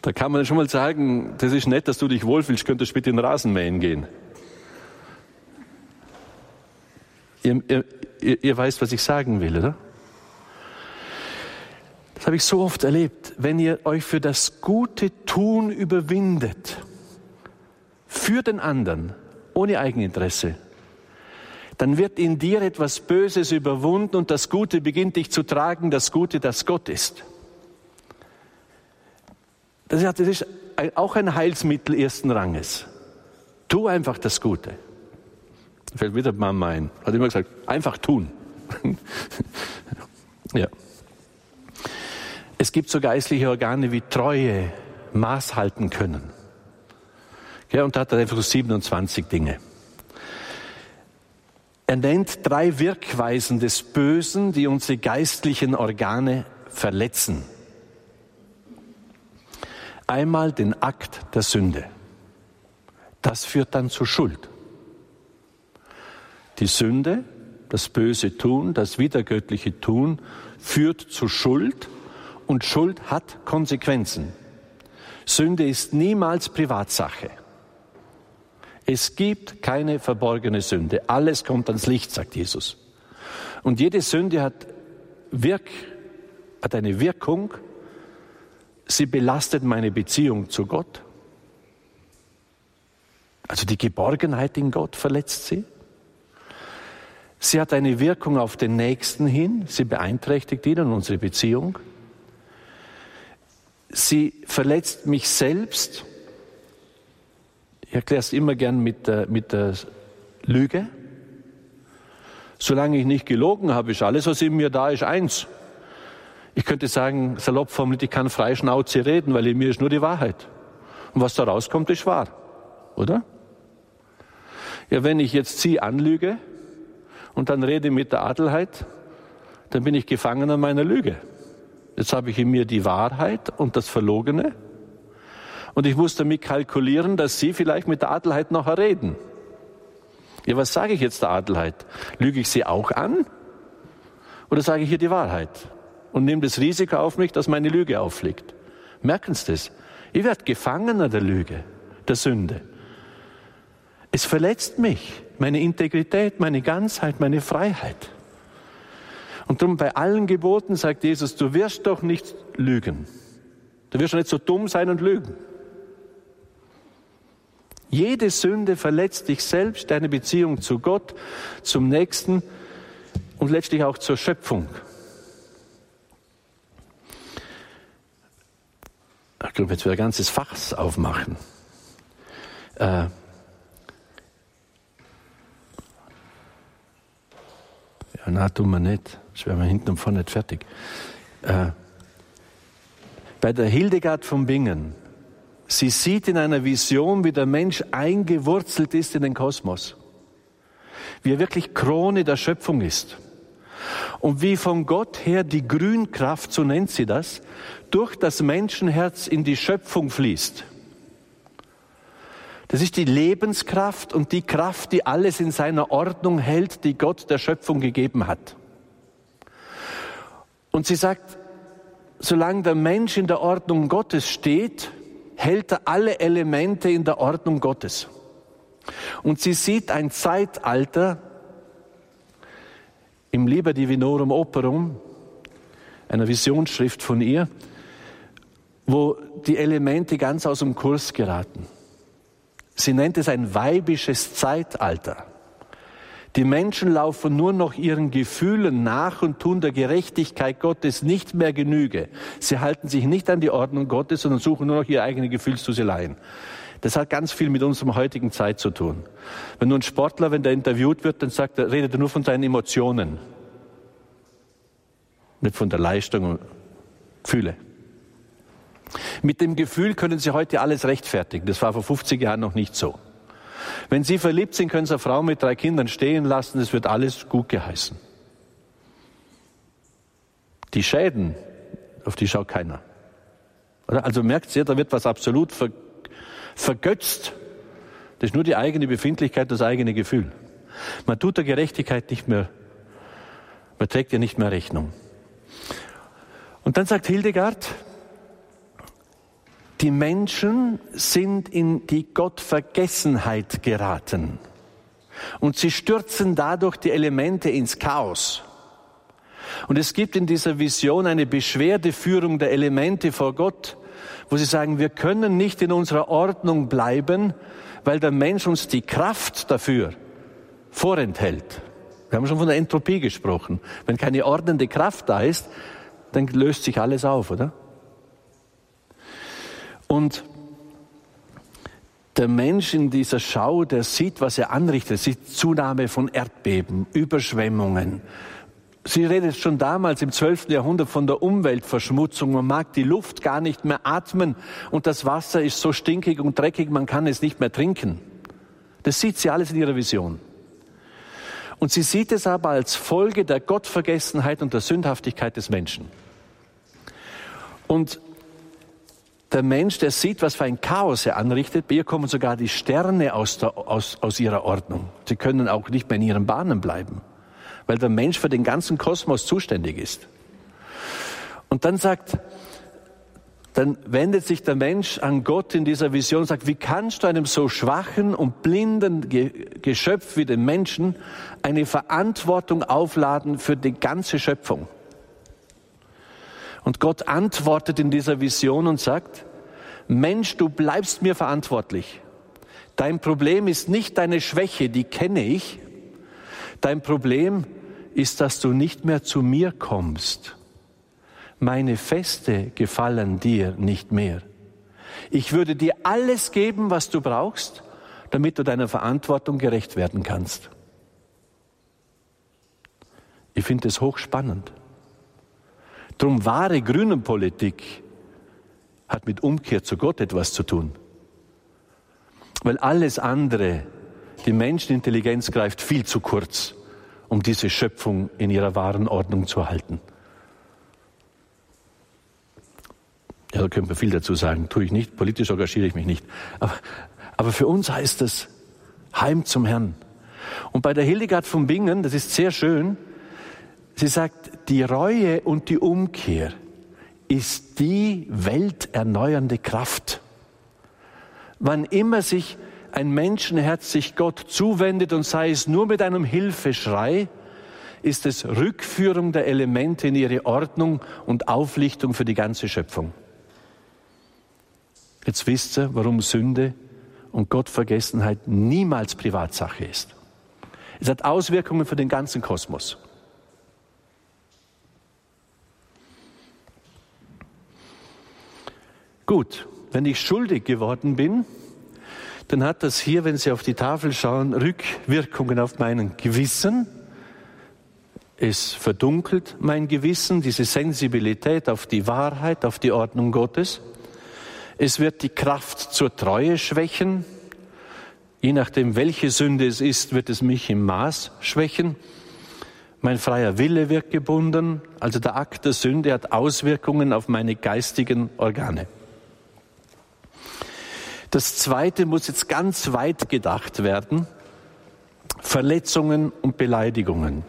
da kann man schon mal sagen, das ist nett, dass du dich wohlfühlst, könntest bitte in den Rasenmähen gehen. Ihr, ihr, ihr weißt, was ich sagen will, oder? Das habe ich so oft erlebt. Wenn ihr euch für das gute Tun überwindet, für den anderen, ohne Eigeninteresse, dann wird in dir etwas Böses überwunden und das Gute beginnt dich zu tragen, das Gute, das Gott ist. Das ist auch ein Heilsmittel ersten Ranges. Tu einfach das Gute. Fällt wieder Mama ein. Hat immer gesagt, einfach tun. ja. Es gibt so geistliche Organe wie Treue, Maß halten können. Ja, und da hat er einfach so 27 Dinge. Er nennt drei Wirkweisen des Bösen, die unsere geistlichen Organe verletzen. Einmal den Akt der Sünde. Das führt dann zur Schuld. Die Sünde, das böse Tun, das widergöttliche Tun führt zu Schuld und Schuld hat Konsequenzen. Sünde ist niemals Privatsache. Es gibt keine verborgene Sünde. Alles kommt ans Licht, sagt Jesus. Und jede Sünde hat, Wirk, hat eine Wirkung. Sie belastet meine Beziehung zu Gott. Also die Geborgenheit in Gott verletzt sie. Sie hat eine Wirkung auf den Nächsten hin. Sie beeinträchtigt ihn und unsere Beziehung. Sie verletzt mich selbst ich erkläre es immer gern mit der, mit der Lüge. Solange ich nicht gelogen habe, ist alles, was in mir da ist, eins. Ich könnte sagen, salopp formuliert, ich kann frei Schnauze reden, weil in mir ist nur die Wahrheit. Und was da rauskommt, ist wahr. Oder? Ja, wenn ich jetzt Sie anlüge und dann rede mit der Adelheid, dann bin ich Gefangener meiner Lüge. Jetzt habe ich in mir die Wahrheit und das Verlogene und ich muss damit kalkulieren, dass Sie vielleicht mit der Adelheid nachher reden. Ja, was sage ich jetzt der Adelheid? Lüge ich sie auch an? Oder sage ich ihr die Wahrheit? Und nehme das Risiko auf mich, dass meine Lüge auffliegt. Merken Sie das? Ich werde Gefangener der Lüge, der Sünde. Es verletzt mich, meine Integrität, meine Ganzheit, meine Freiheit. Und darum bei allen Geboten sagt Jesus, du wirst doch nicht lügen. Du wirst doch nicht so dumm sein und lügen. Jede Sünde verletzt dich selbst, deine Beziehung zu Gott, zum Nächsten und letztlich auch zur Schöpfung. Ich glaube, jetzt wieder ein ganzes Fach aufmachen. Äh, ja, na, tun wir nicht. Das wären wir hinten und vorne nicht fertig. Äh, bei der Hildegard von Bingen Sie sieht in einer Vision, wie der Mensch eingewurzelt ist in den Kosmos. Wie er wirklich Krone der Schöpfung ist. Und wie von Gott her die Grünkraft, so nennt sie das, durch das Menschenherz in die Schöpfung fließt. Das ist die Lebenskraft und die Kraft, die alles in seiner Ordnung hält, die Gott der Schöpfung gegeben hat. Und sie sagt, solange der Mensch in der Ordnung Gottes steht, hält er alle Elemente in der Ordnung Gottes. Und sie sieht ein Zeitalter im Liber Divinorum Operum, einer Visionsschrift von ihr, wo die Elemente ganz aus dem Kurs geraten. Sie nennt es ein weibisches Zeitalter. Die Menschen laufen nur noch ihren Gefühlen nach und tun der Gerechtigkeit Gottes nicht mehr Genüge. Sie halten sich nicht an die Ordnung Gottes, sondern suchen nur noch ihre eigene Gefühlsduseleien. Das hat ganz viel mit unserer heutigen Zeit zu tun. Wenn nun ein Sportler, wenn der interviewt wird, dann sagt er, redet er nur von seinen Emotionen. Nicht von der Leistung und Gefühle. Mit dem Gefühl können Sie heute alles rechtfertigen. Das war vor 50 Jahren noch nicht so. Wenn Sie verliebt sind, können Sie eine Frau mit drei Kindern stehen lassen, es wird alles gut geheißen. Die Schäden, auf die schaut keiner. Also merkt ihr, da wird was absolut ver vergötzt. Das ist nur die eigene Befindlichkeit, das eigene Gefühl. Man tut der Gerechtigkeit nicht mehr, man trägt ihr nicht mehr Rechnung. Und dann sagt Hildegard, die Menschen sind in die Gottvergessenheit geraten. Und sie stürzen dadurch die Elemente ins Chaos. Und es gibt in dieser Vision eine Beschwerdeführung der Elemente vor Gott, wo sie sagen, wir können nicht in unserer Ordnung bleiben, weil der Mensch uns die Kraft dafür vorenthält. Wir haben schon von der Entropie gesprochen. Wenn keine ordnende Kraft da ist, dann löst sich alles auf, oder? Und der Mensch in dieser Schau, der sieht, was er anrichtet, sieht Zunahme von Erdbeben, Überschwemmungen, Sie redet schon damals im 12. Jahrhundert von der Umweltverschmutzung. Man mag die Luft gar nicht mehr atmen und das Wasser ist so stinkig und dreckig, man kann es nicht mehr trinken. Das sieht sie alles in ihrer Vision. Und sie sieht es aber als Folge der Gottvergessenheit und der Sündhaftigkeit des Menschen. Und der Mensch, der sieht, was für ein Chaos er anrichtet, bei ihr kommen sogar die Sterne aus, der, aus, aus ihrer Ordnung. Sie können auch nicht mehr in ihren Bahnen bleiben weil der Mensch für den ganzen Kosmos zuständig ist. Und dann sagt, dann wendet sich der Mensch an Gott in dieser Vision und sagt, wie kannst du einem so schwachen und blinden Geschöpf wie dem Menschen eine Verantwortung aufladen für die ganze Schöpfung? Und Gott antwortet in dieser Vision und sagt, Mensch, du bleibst mir verantwortlich. Dein Problem ist nicht deine Schwäche, die kenne ich, Dein Problem ist, dass du nicht mehr zu mir kommst. Meine Feste gefallen dir nicht mehr. Ich würde dir alles geben, was du brauchst, damit du deiner Verantwortung gerecht werden kannst. Ich finde es hochspannend. Drum wahre Grünenpolitik hat mit Umkehr zu Gott etwas zu tun. Weil alles andere die Menschenintelligenz greift viel zu kurz, um diese Schöpfung in ihrer wahren Ordnung zu halten. Ja, da könnte man viel dazu sagen. Tue ich nicht, politisch engagiere ich mich nicht. Aber, aber für uns heißt es Heim zum Herrn. Und bei der Hildegard von Bingen, das ist sehr schön, sie sagt, die Reue und die Umkehr ist die welterneuernde Kraft. Wann immer sich ein Menschenherz sich Gott zuwendet und sei es nur mit einem Hilfeschrei, ist es Rückführung der Elemente in ihre Ordnung und Auflichtung für die ganze Schöpfung. Jetzt wisst ihr, warum Sünde und Gottvergessenheit niemals Privatsache ist. Es hat Auswirkungen für den ganzen Kosmos. Gut, wenn ich schuldig geworden bin, dann hat das hier, wenn Sie auf die Tafel schauen, Rückwirkungen auf mein Gewissen. Es verdunkelt mein Gewissen, diese Sensibilität auf die Wahrheit, auf die Ordnung Gottes. Es wird die Kraft zur Treue schwächen. Je nachdem, welche Sünde es ist, wird es mich im Maß schwächen. Mein freier Wille wird gebunden. Also der Akt der Sünde hat Auswirkungen auf meine geistigen Organe. Das Zweite muss jetzt ganz weit gedacht werden. Verletzungen und Beleidigungen.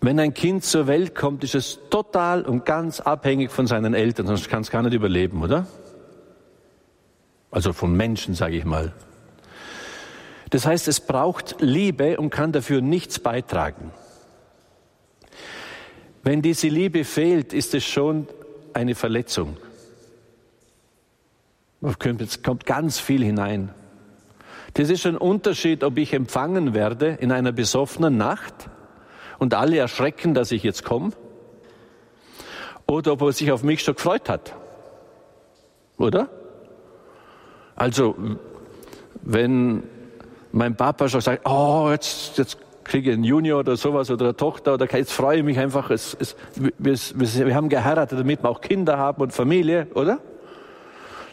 Wenn ein Kind zur Welt kommt, ist es total und ganz abhängig von seinen Eltern, sonst kann es gar nicht überleben, oder? Also von Menschen, sage ich mal. Das heißt, es braucht Liebe und kann dafür nichts beitragen. Wenn diese Liebe fehlt, ist es schon eine Verletzung. Es kommt ganz viel hinein. Das ist ein Unterschied, ob ich empfangen werde in einer besoffenen Nacht und alle erschrecken, dass ich jetzt komme, oder ob er sich auf mich schon gefreut hat. Oder? Also, wenn mein Papa schon sagt, oh, jetzt, jetzt kriege ich einen Junior oder sowas oder eine Tochter oder jetzt freue ich mich einfach, es, es, wir, wir, wir haben geheiratet, damit wir auch Kinder haben und Familie, oder?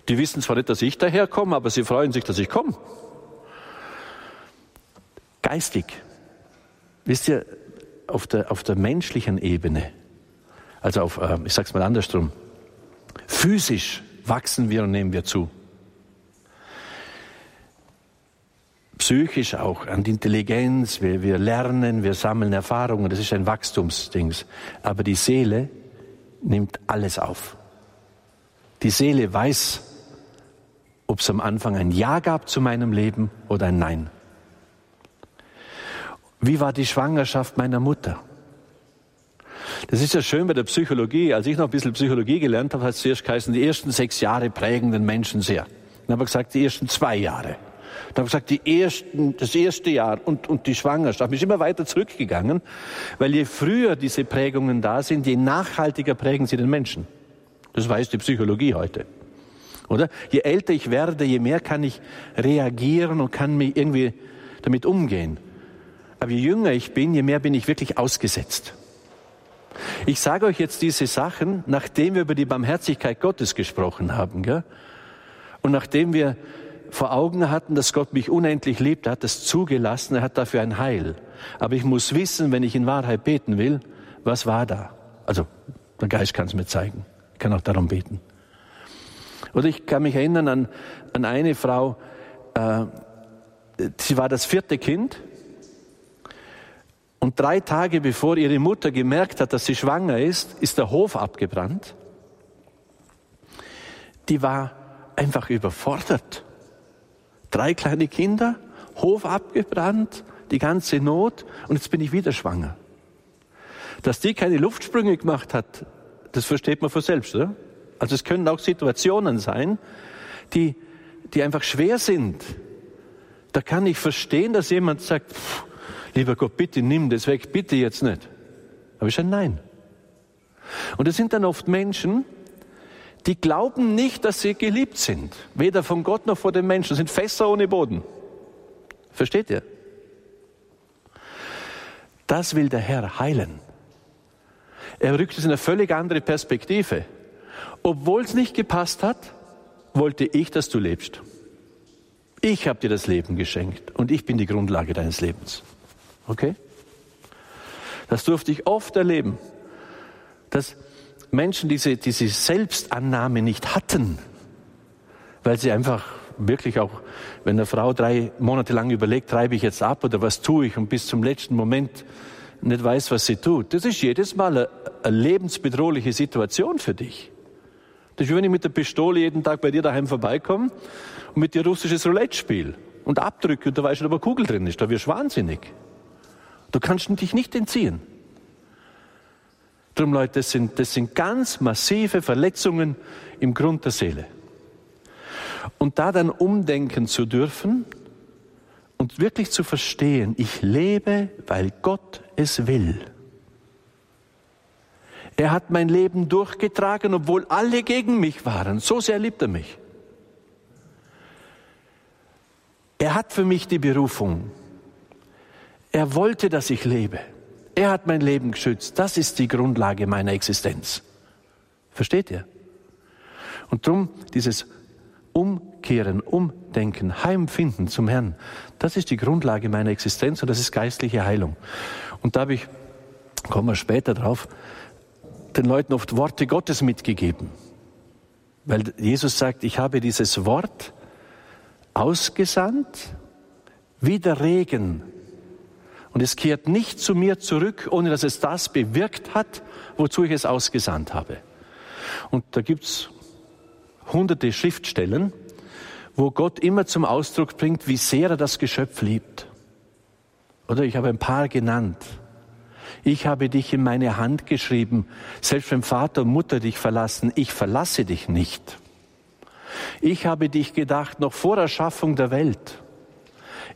Die wissen zwar nicht, dass ich daherkomme, aber sie freuen sich, dass ich komme. Geistig. Wisst ihr, auf der, auf der menschlichen Ebene, also auf, äh, ich sag's mal andersrum, physisch wachsen wir und nehmen wir zu. Psychisch auch, an die Intelligenz, wir, wir lernen, wir sammeln Erfahrungen, das ist ein Wachstumsdings. Aber die Seele nimmt alles auf. Die Seele weiß, ob es am Anfang ein Ja gab zu meinem Leben oder ein Nein. Wie war die Schwangerschaft meiner Mutter? Das ist ja schön bei der Psychologie. Als ich noch ein bisschen Psychologie gelernt habe, hat es zuerst geheißen, die ersten sechs Jahre prägen den Menschen sehr. Dann habe ich gesagt, die ersten zwei Jahre. Dann habe ich gesagt, die ersten, das erste Jahr und, und die Schwangerschaft. Ich bin immer weiter zurückgegangen, weil je früher diese Prägungen da sind, je nachhaltiger prägen sie den Menschen. Das weiß die Psychologie heute. Oder? Je älter ich werde, je mehr kann ich reagieren und kann mich irgendwie damit umgehen. Aber je jünger ich bin, je mehr bin ich wirklich ausgesetzt. Ich sage euch jetzt diese Sachen, nachdem wir über die Barmherzigkeit Gottes gesprochen haben. Gell? Und nachdem wir vor Augen hatten, dass Gott mich unendlich liebt, er hat das zugelassen, er hat dafür ein Heil. Aber ich muss wissen, wenn ich in Wahrheit beten will, was war da? Also, der Geist kann es mir zeigen. Ich kann auch darum beten. Oder ich kann mich erinnern an, an eine Frau, äh, sie war das vierte Kind. Und drei Tage bevor ihre Mutter gemerkt hat, dass sie schwanger ist, ist der Hof abgebrannt. Die war einfach überfordert. Drei kleine Kinder, Hof abgebrannt, die ganze Not und jetzt bin ich wieder schwanger. Dass die keine Luftsprünge gemacht hat, das versteht man von selbst, oder? Also es können auch Situationen sein, die, die einfach schwer sind. Da kann ich verstehen, dass jemand sagt, pff, lieber Gott, bitte nimm das weg, bitte jetzt nicht. Aber ich sage nein. Und es sind dann oft Menschen, die glauben nicht, dass sie geliebt sind. Weder von Gott noch von den Menschen. Sind Fässer ohne Boden. Versteht ihr? Das will der Herr heilen. Er rückt es in eine völlig andere Perspektive. Obwohl es nicht gepasst hat, wollte ich, dass du lebst. Ich habe dir das Leben geschenkt und ich bin die Grundlage deines Lebens. Okay? Das durfte ich oft erleben, dass Menschen diese, diese Selbstannahme nicht hatten, weil sie einfach wirklich auch, wenn eine Frau drei Monate lang überlegt, treibe ich jetzt ab oder was tue ich und bis zum letzten Moment nicht weiß, was sie tut. Das ist jedes Mal eine, eine lebensbedrohliche Situation für dich. Das ist wie wenn ich mit der Pistole jeden Tag bei dir daheim vorbeikomme und mit dir russisches Roulette spiele und abdrücke und du weißt nicht, ob eine Kugel drin ist. Da wirst du wahnsinnig. Du kannst dich nicht entziehen. Darum, Leute, das sind, das sind ganz massive Verletzungen im Grund der Seele. Und da dann umdenken zu dürfen und wirklich zu verstehen, ich lebe, weil Gott es will. Er hat mein Leben durchgetragen, obwohl alle gegen mich waren. So sehr liebt er mich. Er hat für mich die Berufung. Er wollte, dass ich lebe. Er hat mein Leben geschützt. Das ist die Grundlage meiner Existenz. Versteht ihr? Und drum dieses Umkehren, Umdenken, Heimfinden zum Herrn, das ist die Grundlage meiner Existenz und das ist geistliche Heilung. Und da habe ich, kommen wir später drauf, den Leuten oft Worte Gottes mitgegeben. Weil Jesus sagt, ich habe dieses Wort ausgesandt wie der Regen und es kehrt nicht zu mir zurück, ohne dass es das bewirkt hat, wozu ich es ausgesandt habe. Und da gibt's hunderte Schriftstellen, wo Gott immer zum Ausdruck bringt, wie sehr er das Geschöpf liebt. Oder ich habe ein paar genannt. Ich habe dich in meine Hand geschrieben, selbst wenn Vater und Mutter dich verlassen, ich verlasse dich nicht. Ich habe dich gedacht noch vor Erschaffung der Welt.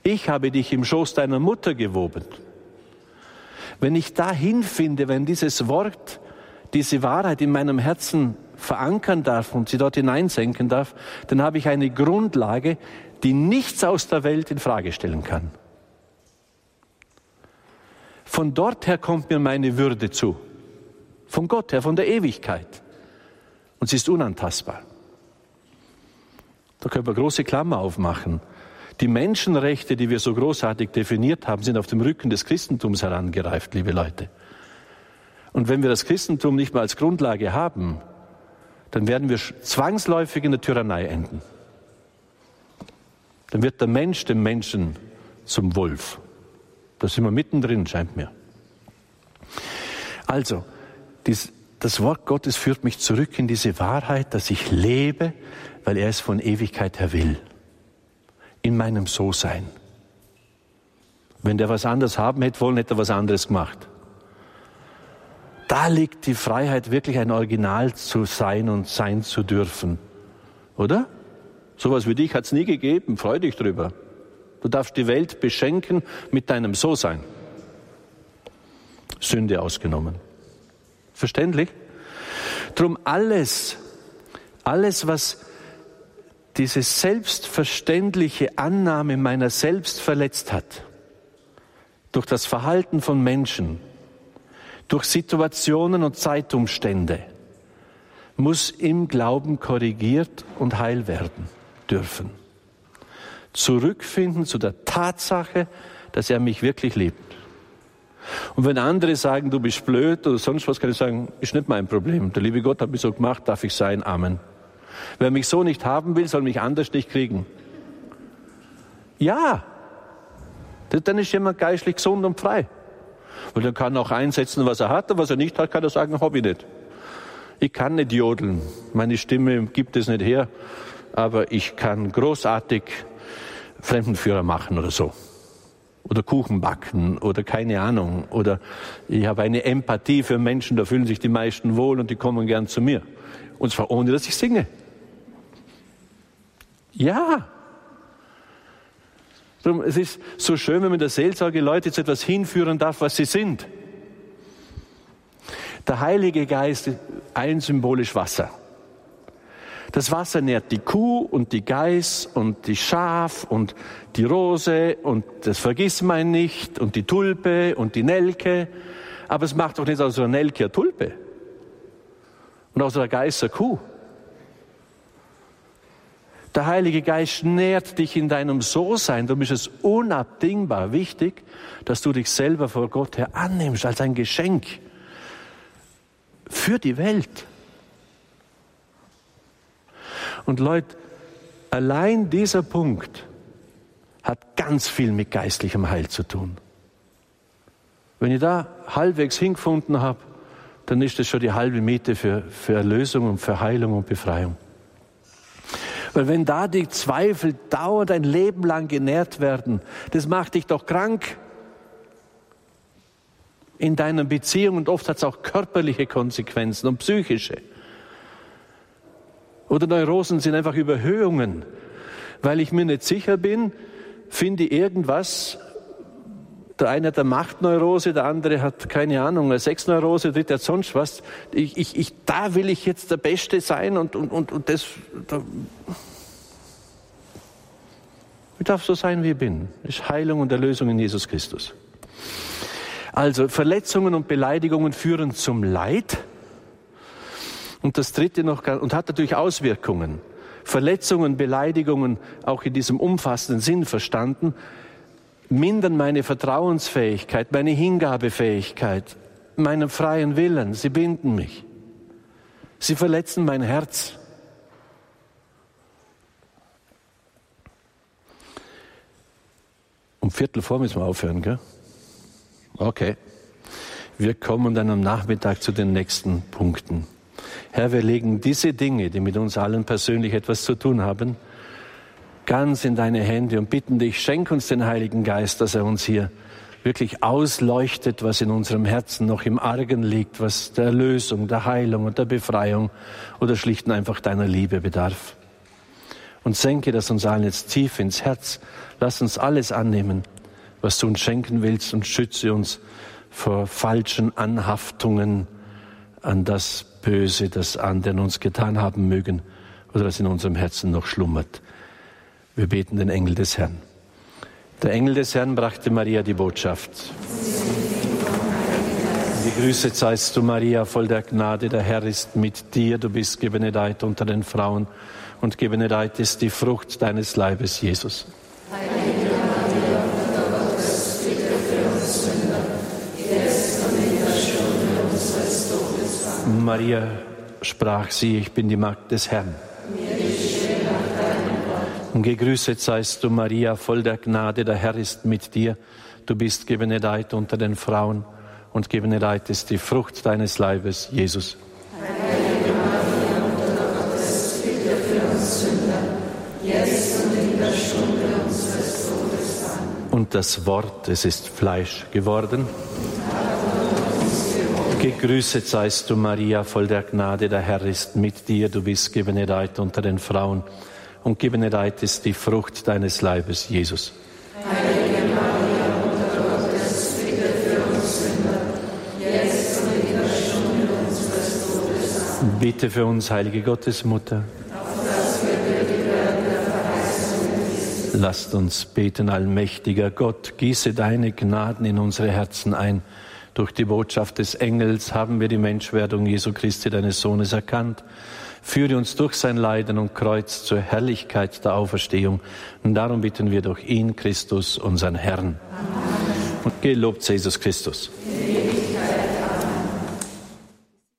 Ich habe dich im Schoß deiner Mutter gewoben. Wenn ich dahin finde, wenn dieses Wort, diese Wahrheit in meinem Herzen verankern darf und sie dort hineinsenken darf, dann habe ich eine Grundlage, die nichts aus der Welt in Frage stellen kann. Von dort her kommt mir meine Würde zu. Von Gott her, von der Ewigkeit. Und sie ist unantastbar. Da können wir große Klammer aufmachen. Die Menschenrechte, die wir so großartig definiert haben, sind auf dem Rücken des Christentums herangereift, liebe Leute. Und wenn wir das Christentum nicht mehr als Grundlage haben, dann werden wir zwangsläufig in der Tyrannei enden. Dann wird der Mensch dem Menschen zum Wolf. Da sind wir mittendrin, scheint mir. Also, dies, das Wort Gottes führt mich zurück in diese Wahrheit, dass ich lebe, weil er es von Ewigkeit her will in meinem So-Sein. Wenn der was anderes haben hätte wollen, hätte er was anderes gemacht. Da liegt die Freiheit, wirklich ein Original zu sein und sein zu dürfen. Oder? Sowas wie dich hat es nie gegeben. Freu dich drüber. Du darfst die Welt beschenken mit deinem So-Sein. Sünde ausgenommen. Verständlich? Drum alles, alles, was diese selbstverständliche Annahme meiner selbst verletzt hat, durch das Verhalten von Menschen, durch Situationen und Zeitumstände, muss im Glauben korrigiert und heil werden dürfen. Zurückfinden zu der Tatsache, dass er mich wirklich liebt. Und wenn andere sagen, du bist blöd oder sonst was, kann ich sagen, ist nicht mein Problem. Der liebe Gott hat mich so gemacht, darf ich sein. Amen. Wer mich so nicht haben will, soll mich anders nicht kriegen. Ja, dann ist jemand geistlich gesund und frei. Und er kann auch einsetzen, was er hat, und was er nicht hat, kann er sagen, hab ich nicht. Ich kann nicht jodeln, meine Stimme gibt es nicht her, aber ich kann großartig Fremdenführer machen oder so. Oder Kuchen backen oder keine Ahnung. Oder ich habe eine Empathie für Menschen, da fühlen sich die meisten wohl und die kommen gern zu mir. Und zwar ohne, dass ich singe. Ja. Es ist so schön, wenn man der Seelsorge Leute zu etwas hinführen darf, was sie sind. Der Heilige Geist ist ein symbolisch Wasser. Das Wasser nährt die Kuh und die Geiß und die Schaf und die Rose und das Vergissmein nicht und die Tulpe und die Nelke. Aber es macht doch nicht aus einer Nelke eine Tulpe und aus einer Geiß eine Kuh. Der Heilige Geist nährt dich in deinem So-Sein. Darum ist es unabdingbar wichtig, dass du dich selber vor Gott her annimmst als ein Geschenk für die Welt. Und Leute, allein dieser Punkt hat ganz viel mit geistlichem Heil zu tun. Wenn ich da halbwegs hingefunden habe, dann ist das schon die halbe Miete für, für Erlösung und für Heilung und Befreiung. Weil wenn da die Zweifel dauernd ein Leben lang genährt werden, das macht dich doch krank in deiner Beziehung und oft hat es auch körperliche Konsequenzen und psychische. Oder Neurosen sind einfach Überhöhungen, weil ich mir nicht sicher bin, finde irgendwas, der eine hat eine Machtneurose, der andere hat keine Ahnung, eine Sexneurose, der dritte hat sonst was. Ich, ich, ich, da will ich jetzt der Beste sein und, und, und, und das. Da. Ich darf so sein, wie ich bin. Das ist Heilung und Erlösung in Jesus Christus. Also Verletzungen und Beleidigungen führen zum Leid. Und das dritte noch, und hat natürlich Auswirkungen. Verletzungen, Beleidigungen, auch in diesem umfassenden Sinn verstanden, mindern meine Vertrauensfähigkeit, meine Hingabefähigkeit, meinen freien Willen. Sie binden mich. Sie verletzen mein Herz. Um Viertel vor müssen wir aufhören, gell? Okay. Wir kommen dann am Nachmittag zu den nächsten Punkten. Herr, wir legen diese Dinge, die mit uns allen persönlich etwas zu tun haben, ganz in deine Hände und bitten dich, schenk uns den Heiligen Geist, dass er uns hier wirklich ausleuchtet, was in unserem Herzen noch im Argen liegt, was der Erlösung, der Heilung und der Befreiung oder schlicht und einfach deiner Liebe bedarf. Und senke das uns allen jetzt tief ins Herz. Lass uns alles annehmen, was du uns schenken willst und schütze uns vor falschen Anhaftungen an das Böse, das anderen uns getan haben mögen oder das in unserem Herzen noch schlummert. Wir beten den Engel des Herrn. Der Engel des Herrn brachte Maria die Botschaft. Gegrüßet seist du, Maria, voll der Gnade, der Herr ist mit dir. Du bist gebenedeit unter den Frauen und gebenedeit ist die Frucht deines Leibes, Jesus. Heilige Maria, Mutter Gottes, bitte für uns Sünder, jetzt und in der Stunde unseres Todes. Maria sprach sie, ich bin die Magd des Herrn. Und gegrüßet seist du, Maria, voll der Gnade, der Herr ist mit dir. Du bist gebenedeit unter den Frauen und gebenedeit ist die Frucht deines Leibes, Jesus. Heilige Maria, Mutter Gottes, bitte für uns Sünder, jetzt und in der Stunde unseres Todes. Und das Wort, es ist Fleisch geworden. Gegrüßet seist du, Maria, voll der Gnade, der Herr ist mit dir. Du bist gebenedeit unter den Frauen und gebenedeit ist die Frucht deines Leibes, Jesus. Heilige Maria, Mutter Gottes, bitte für uns Sünder, jetzt und in der Stunde unseres Todes. Bitte für uns, heilige Gottesmutter. Lasst uns beten, allmächtiger Gott, gieße deine Gnaden in unsere Herzen ein. Durch die Botschaft des Engels haben wir die Menschwerdung Jesu Christi, deines Sohnes, erkannt. Führe uns durch sein Leiden und Kreuz zur Herrlichkeit der Auferstehung. Und darum bitten wir durch ihn, Christus, unseren Herrn. Und gelobt Jesus Christus.